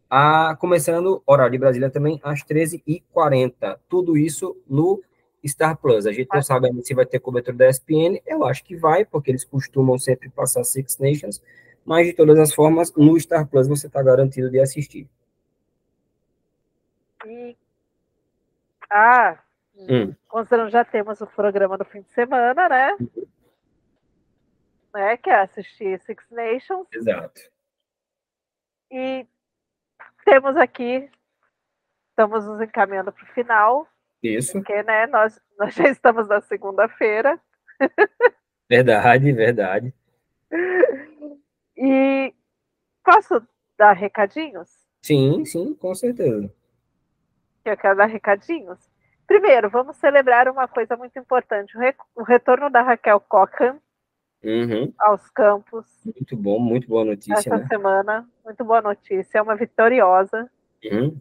Ah, começando, horário de Brasília também, às 13h40. Tudo isso no Star Plus. A gente não sabe ainda se vai ter cobertura da ESPN. Eu acho que vai, porque eles costumam sempre passar Six Nations. Mas, de todas as formas, no Star Plus você está garantido de assistir. E ah, Hum. Considerando já temos o programa do fim de semana, né? Uhum. né? Que é assistir Six Nations. Exato. E temos aqui, estamos nos encaminhando para o final. Isso. Porque, né, nós, nós já estamos na segunda-feira. Verdade, verdade. E posso dar recadinhos? Sim, sim, com certeza. Eu quero dar recadinhos. Primeiro, vamos celebrar uma coisa muito importante: o, re o retorno da Raquel Cocan uhum. aos campos. Muito bom, muito boa notícia. Essa né? semana, muito boa notícia. É uma vitoriosa. Uhum.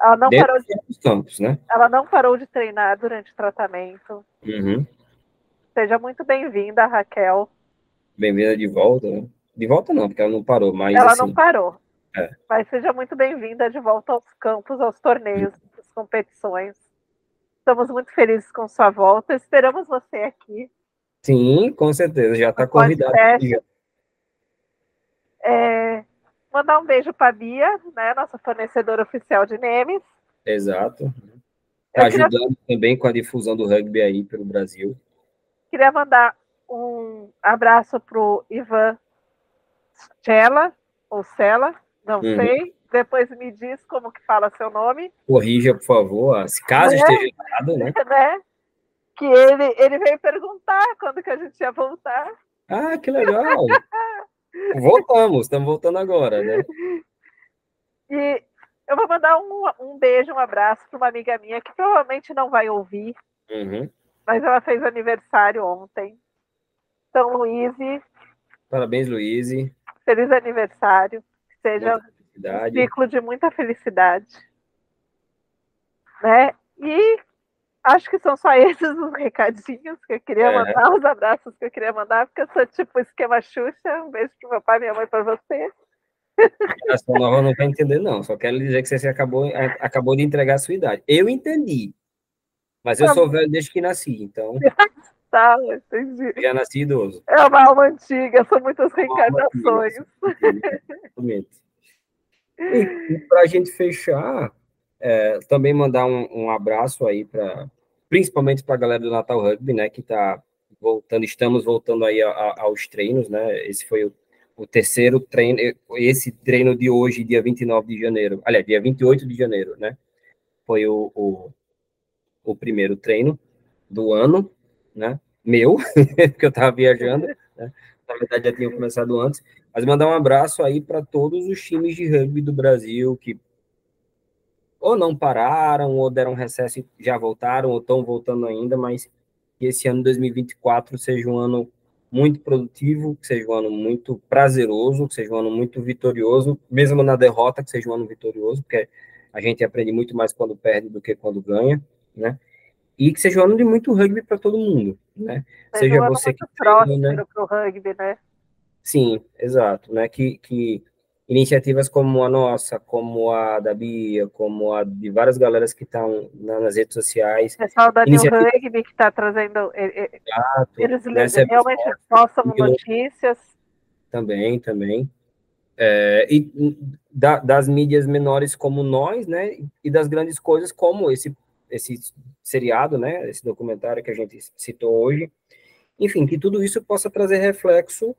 Ela não parou de campos, né? Ela não parou de treinar durante o tratamento. Uhum. Seja muito bem-vinda, Raquel. Bem-vinda de volta. Né? De volta não, porque ela não parou, mas ela assim, não parou. É. Mas seja muito bem-vinda de volta aos campos, aos torneios, às competições. Estamos muito felizes com sua volta. Esperamos você aqui. Sim, com certeza. Já está convidado. É, mandar um beijo para a Bia, né, nossa fornecedora oficial de memes. Exato. Está ajudando queria... também com a difusão do rugby aí pelo Brasil. Queria mandar um abraço para o Ivan Cella, ou Cela, não uhum. sei. Depois me diz como que fala seu nome. Corrija, por favor, caso é, esteja errado, né? né? Que ele, ele veio perguntar quando que a gente ia voltar. Ah, que legal! Voltamos, estamos voltando agora, né? E eu vou mandar um, um beijo, um abraço para uma amiga minha que provavelmente não vai ouvir, uhum. mas ela fez aniversário ontem. Então, Luíse. Parabéns, Luíse. Feliz aniversário. Seja um ciclo de muita felicidade. Né? E acho que são só esses os recadinhos que eu queria é. mandar, os abraços que eu queria mandar, porque eu sou tipo esquema Xuxa. Um beijo para meu pai minha mãe para você. Essa nova não vai entender, não. Só quero dizer que você acabou, acabou de entregar a sua idade. Eu entendi. Mas eu tá sou velho desde que nasci, então. Tá, entendi. Já nasci idoso. É uma alma antiga, são muitas reencarnações. Exatamente. E, e para a gente fechar, é, também mandar um, um abraço aí para, principalmente para a galera do Natal Rugby, né, que está voltando, estamos voltando aí a, a, aos treinos, né, esse foi o, o, terceiro treino, esse treino de hoje, dia 29 de janeiro, aliás, dia 28 de janeiro, né, foi o, o, o primeiro treino do ano, né, meu, porque eu estava viajando, né, na verdade já tinha começado antes, mas mandar um abraço aí para todos os times de rugby do Brasil que ou não pararam, ou deram recesso e já voltaram, ou estão voltando ainda, mas que esse ano 2024 seja um ano muito produtivo, que seja um ano muito prazeroso, que seja um ano muito vitorioso, mesmo na derrota, que seja um ano vitorioso, porque a gente aprende muito mais quando perde do que quando ganha, né? E que seja um ano de muito rugby para todo mundo, né? Seja, seja você que próximo né? para o rugby, né? Sim, exato, né? Que, que iniciativas como a nossa, como a da Bia, como a de várias galeras que estão nas redes sociais. O pessoal da Iniciativa... New Rugby que está trazendo. Exato, eles né? realmente postam notícias. Também, também. É, e da, das mídias menores como nós, né? E das grandes coisas como esse, esse seriado, né? Esse documentário que a gente citou hoje. Enfim, que tudo isso possa trazer reflexo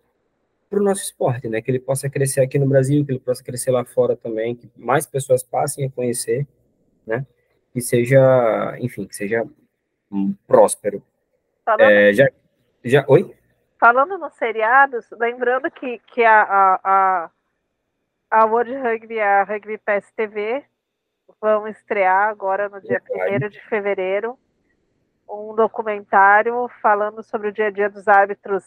para o nosso esporte, né? Que ele possa crescer aqui no Brasil, que ele possa crescer lá fora também, que mais pessoas passem a conhecer, né? Que seja, enfim, que seja próspero. É, já, já, oi? Falando nos seriados, lembrando que, que a, a, a, a World Rugby a Rugby Pass TV vão estrear agora no dia 1 de fevereiro um documentário falando sobre o dia a dia dos árbitros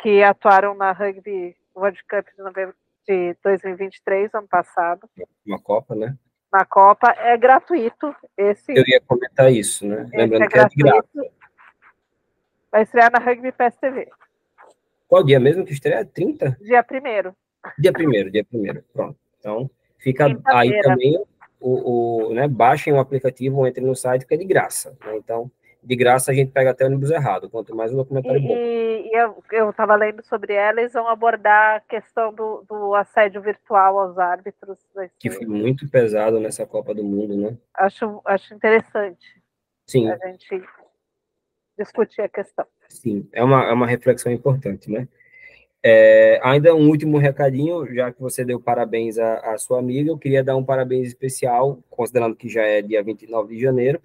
que atuaram na Rugby World Cup de, novembro, de 2023, ano passado. Uma Copa, né? Na Copa. É gratuito. Esse, Eu ia comentar isso, né? Lembrando é que é de graça. Vai estrear na Rugby Pass TV. Qual dia mesmo que estreia? 30? Dia 1 Dia 1 dia 1 Pronto. Então, fica aí também o, o, né, baixem o aplicativo ou entrem no site que é de graça. Né? Então, de graça a gente pega até o ônibus errado, quanto mais um documentário e, bom. E eu estava lendo sobre ela, eles vão abordar a questão do, do assédio virtual aos árbitros. Que foi muito pesado nessa Copa do Mundo, né? Acho, acho interessante. Sim. A gente discutir a questão. Sim, é uma, é uma reflexão importante, né? É, ainda um último recadinho, já que você deu parabéns à, à, sua amiga, eu queria dar um parabéns especial, considerando que já é dia 29 de janeiro,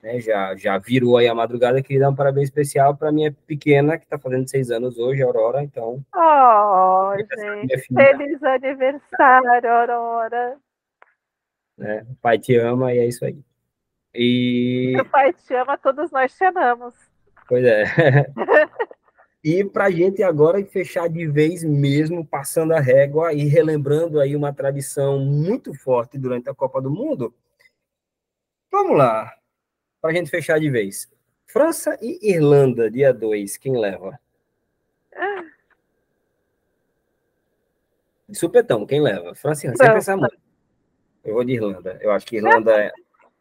né, já, já virou aí a madrugada, queria dar um parabéns especial para minha pequena, que está fazendo seis anos hoje, Aurora, então... Oh, gente, feliz aniversário, Aurora! É, o pai te ama e é isso aí. E... O pai te ama, todos nós te amamos. Pois é. E para a gente agora fechar de vez mesmo, passando a régua e relembrando aí uma tradição muito forte durante a Copa do Mundo, vamos lá, para a gente fechar de vez. França e Irlanda, dia 2, quem leva? De supetão, quem leva? França e Irlanda, sem pensar muito. Eu vou de Irlanda, eu acho que Irlanda é...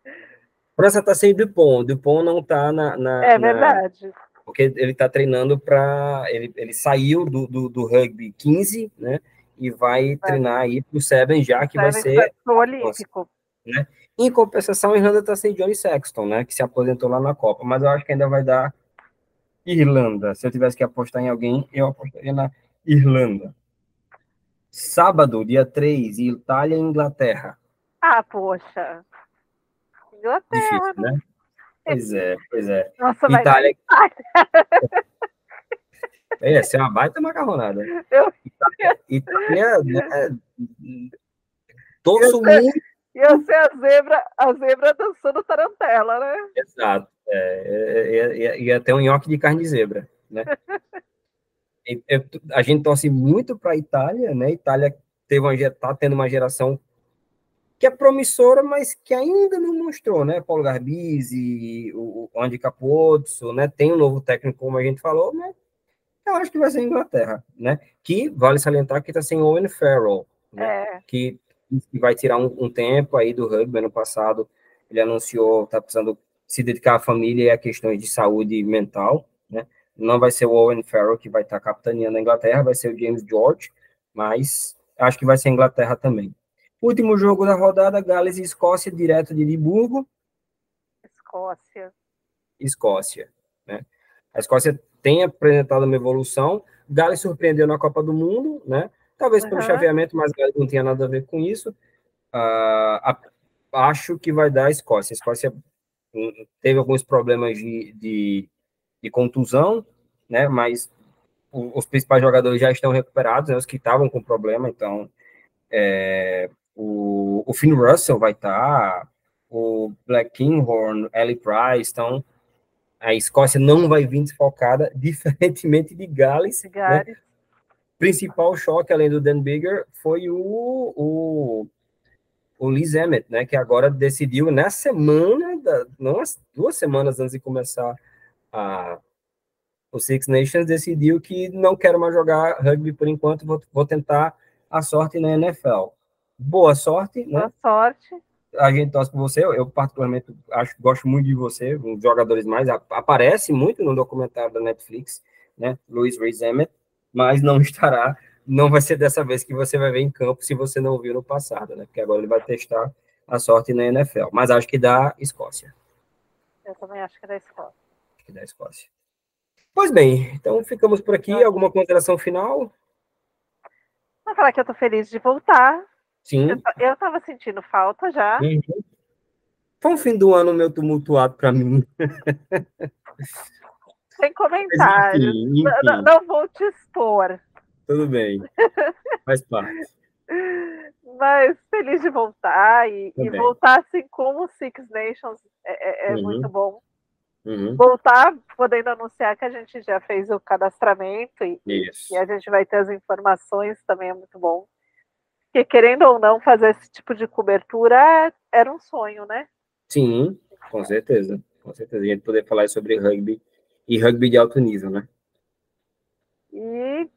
França está sem Dupont, Dupont não está na, na... É verdade. Na porque ele está treinando para. Ele, ele saiu do, do, do, rugby 15, né? E vai é. treinar aí para o Seven, já que vai ser. O Olímpico. Né? Em compensação, a Irlanda está sem Johnny Sexton, né? Que se aposentou lá na Copa, mas eu acho que ainda vai dar Irlanda. Se eu tivesse que apostar em alguém, eu apostaria na Irlanda. Sábado, dia 3, Itália e Inglaterra. Ah, poxa. Inglaterra. Difícil, né? Pois é, pois é. Nossa, Itália. É, essa é uma baita macarronada. Eu... Itália, Itália né, torço muito. Ia ser a zebra, a zebra dançando tarantela, né? Exato. É, ia, ia ter um nhoque de carne de zebra, né? a gente torce muito para a Itália, né? Itália teve uma, tá tendo uma geração que é promissora, mas que ainda não mostrou, né? Paulo Garbisi, o, Andy Capozzo, né? Tem um novo técnico, como a gente falou, mas eu acho que vai ser a Inglaterra, né? Que vale salientar que está sem Owen Farrell, né? É. Que, que, vai tirar um, um, tempo aí do rugby. Ano passado ele anunciou tá precisando se dedicar à família e a questões de saúde mental, né? Não vai ser o Owen Farrell que vai estar tá capitaneando a Inglaterra, vai ser o James George, mas acho que vai ser a Inglaterra também. Último jogo da rodada, Gales e Escócia, direto de Edimburgo. Escócia. Escócia, né? A Escócia tem apresentado uma evolução. Gales surpreendeu na Copa do Mundo, né? Talvez uhum. pelo chaveamento, mas Gales não tinha nada a ver com isso. Uh, a, acho que vai dar a Escócia. A Escócia hum, teve alguns problemas de, de, de contusão, né? Mas os principais jogadores já estão recuperados, né? Os que estavam com problema, então é, o, o Finn Russell vai estar, tá, o Black Kinghorn, Ellie Price, então a Escócia não vai vir desfalcada, diferentemente de Gales. Né? Principal choque, além do Dan Bigger, foi o, o, o Liz Emmett, né, que agora decidiu, na semana, da, não as duas semanas antes de começar a, o Six Nations, decidiu que não quero mais jogar rugby por enquanto, vou, vou tentar a sorte na NFL boa sorte. Né? Boa sorte. A gente torce por você. Eu, particularmente, acho gosto muito de você, um dos jogadores mais. Aparece muito no documentário da Netflix, né? Luiz Reis Emmett, mas não estará. Não vai ser dessa vez que você vai ver em campo se você não viu no passado, né? Porque agora ele vai testar a sorte na NFL. Mas acho que dá Escócia. Eu também acho que dá Escócia. Acho que dá Escócia. Pois bem, então ficamos por aqui. Alguma consideração final? Vou falar que eu tô feliz de voltar. Sim. Eu, estava sentindo falta já. Uhum. Foi um fim do ano meu tumultuado para mim. Sem comentários. Enfim, enfim. Não, não, vou te expor. Tudo bem. Faz parte. Mas feliz de voltar e, e voltar assim como Six Nations é, é, é uhum. muito bom. Uhum. Voltar podendo anunciar que a gente já fez o cadastramento e, e, a gente vai ter as informações também é muito bom. Porque, querendo ou não, fazer esse tipo de cobertura era um sonho, né? Sim, com certeza. Com certeza. A gente poder falar sobre rugby e rugby de alto nível, né? E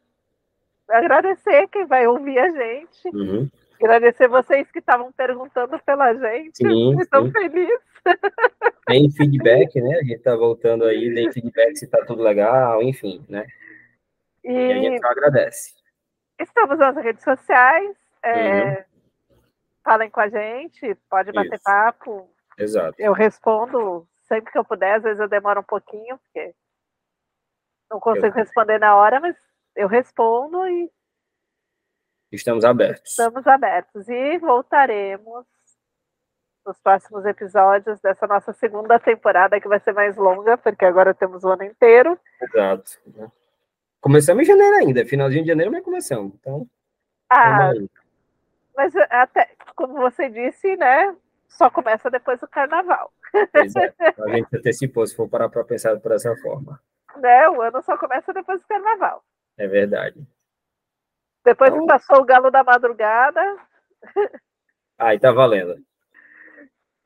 agradecer quem vai ouvir a gente. Uhum. Agradecer vocês que estavam perguntando pela gente. Sim, Estou feliz. Tem feedback, né? A gente está voltando aí, tem feedback se está tudo legal, enfim, né? E, e a gente só agradece. Estamos nas redes sociais, é. Falem com a gente, pode bater Isso. papo. Exato. Eu respondo sempre que eu puder, às vezes eu demoro um pouquinho, porque não consigo eu... responder na hora, mas eu respondo e. Estamos abertos. Estamos abertos. E voltaremos nos próximos episódios dessa nossa segunda temporada, que vai ser mais longa, porque agora temos o ano inteiro. Exato. Começamos em janeiro ainda, finalzinho de janeiro, mas começamos. Então. Ah, mas até, como você disse, né? Só começa depois do carnaval. É, a gente antecipou, se for parar para pensar por essa forma. Né, o ano só começa depois do carnaval. É verdade. Depois então... que passou o galo da madrugada. Aí tá valendo.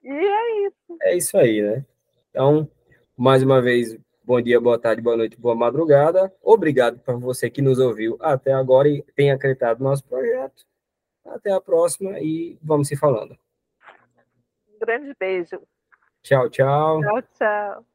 E é isso. É isso aí, né? Então, mais uma vez, bom dia, boa tarde, boa noite, boa madrugada. Obrigado para você que nos ouviu até agora e tem acreditado no nosso projeto. Até a próxima e vamos se falando. Um grande beijo. Tchau, tchau. Tchau, tchau.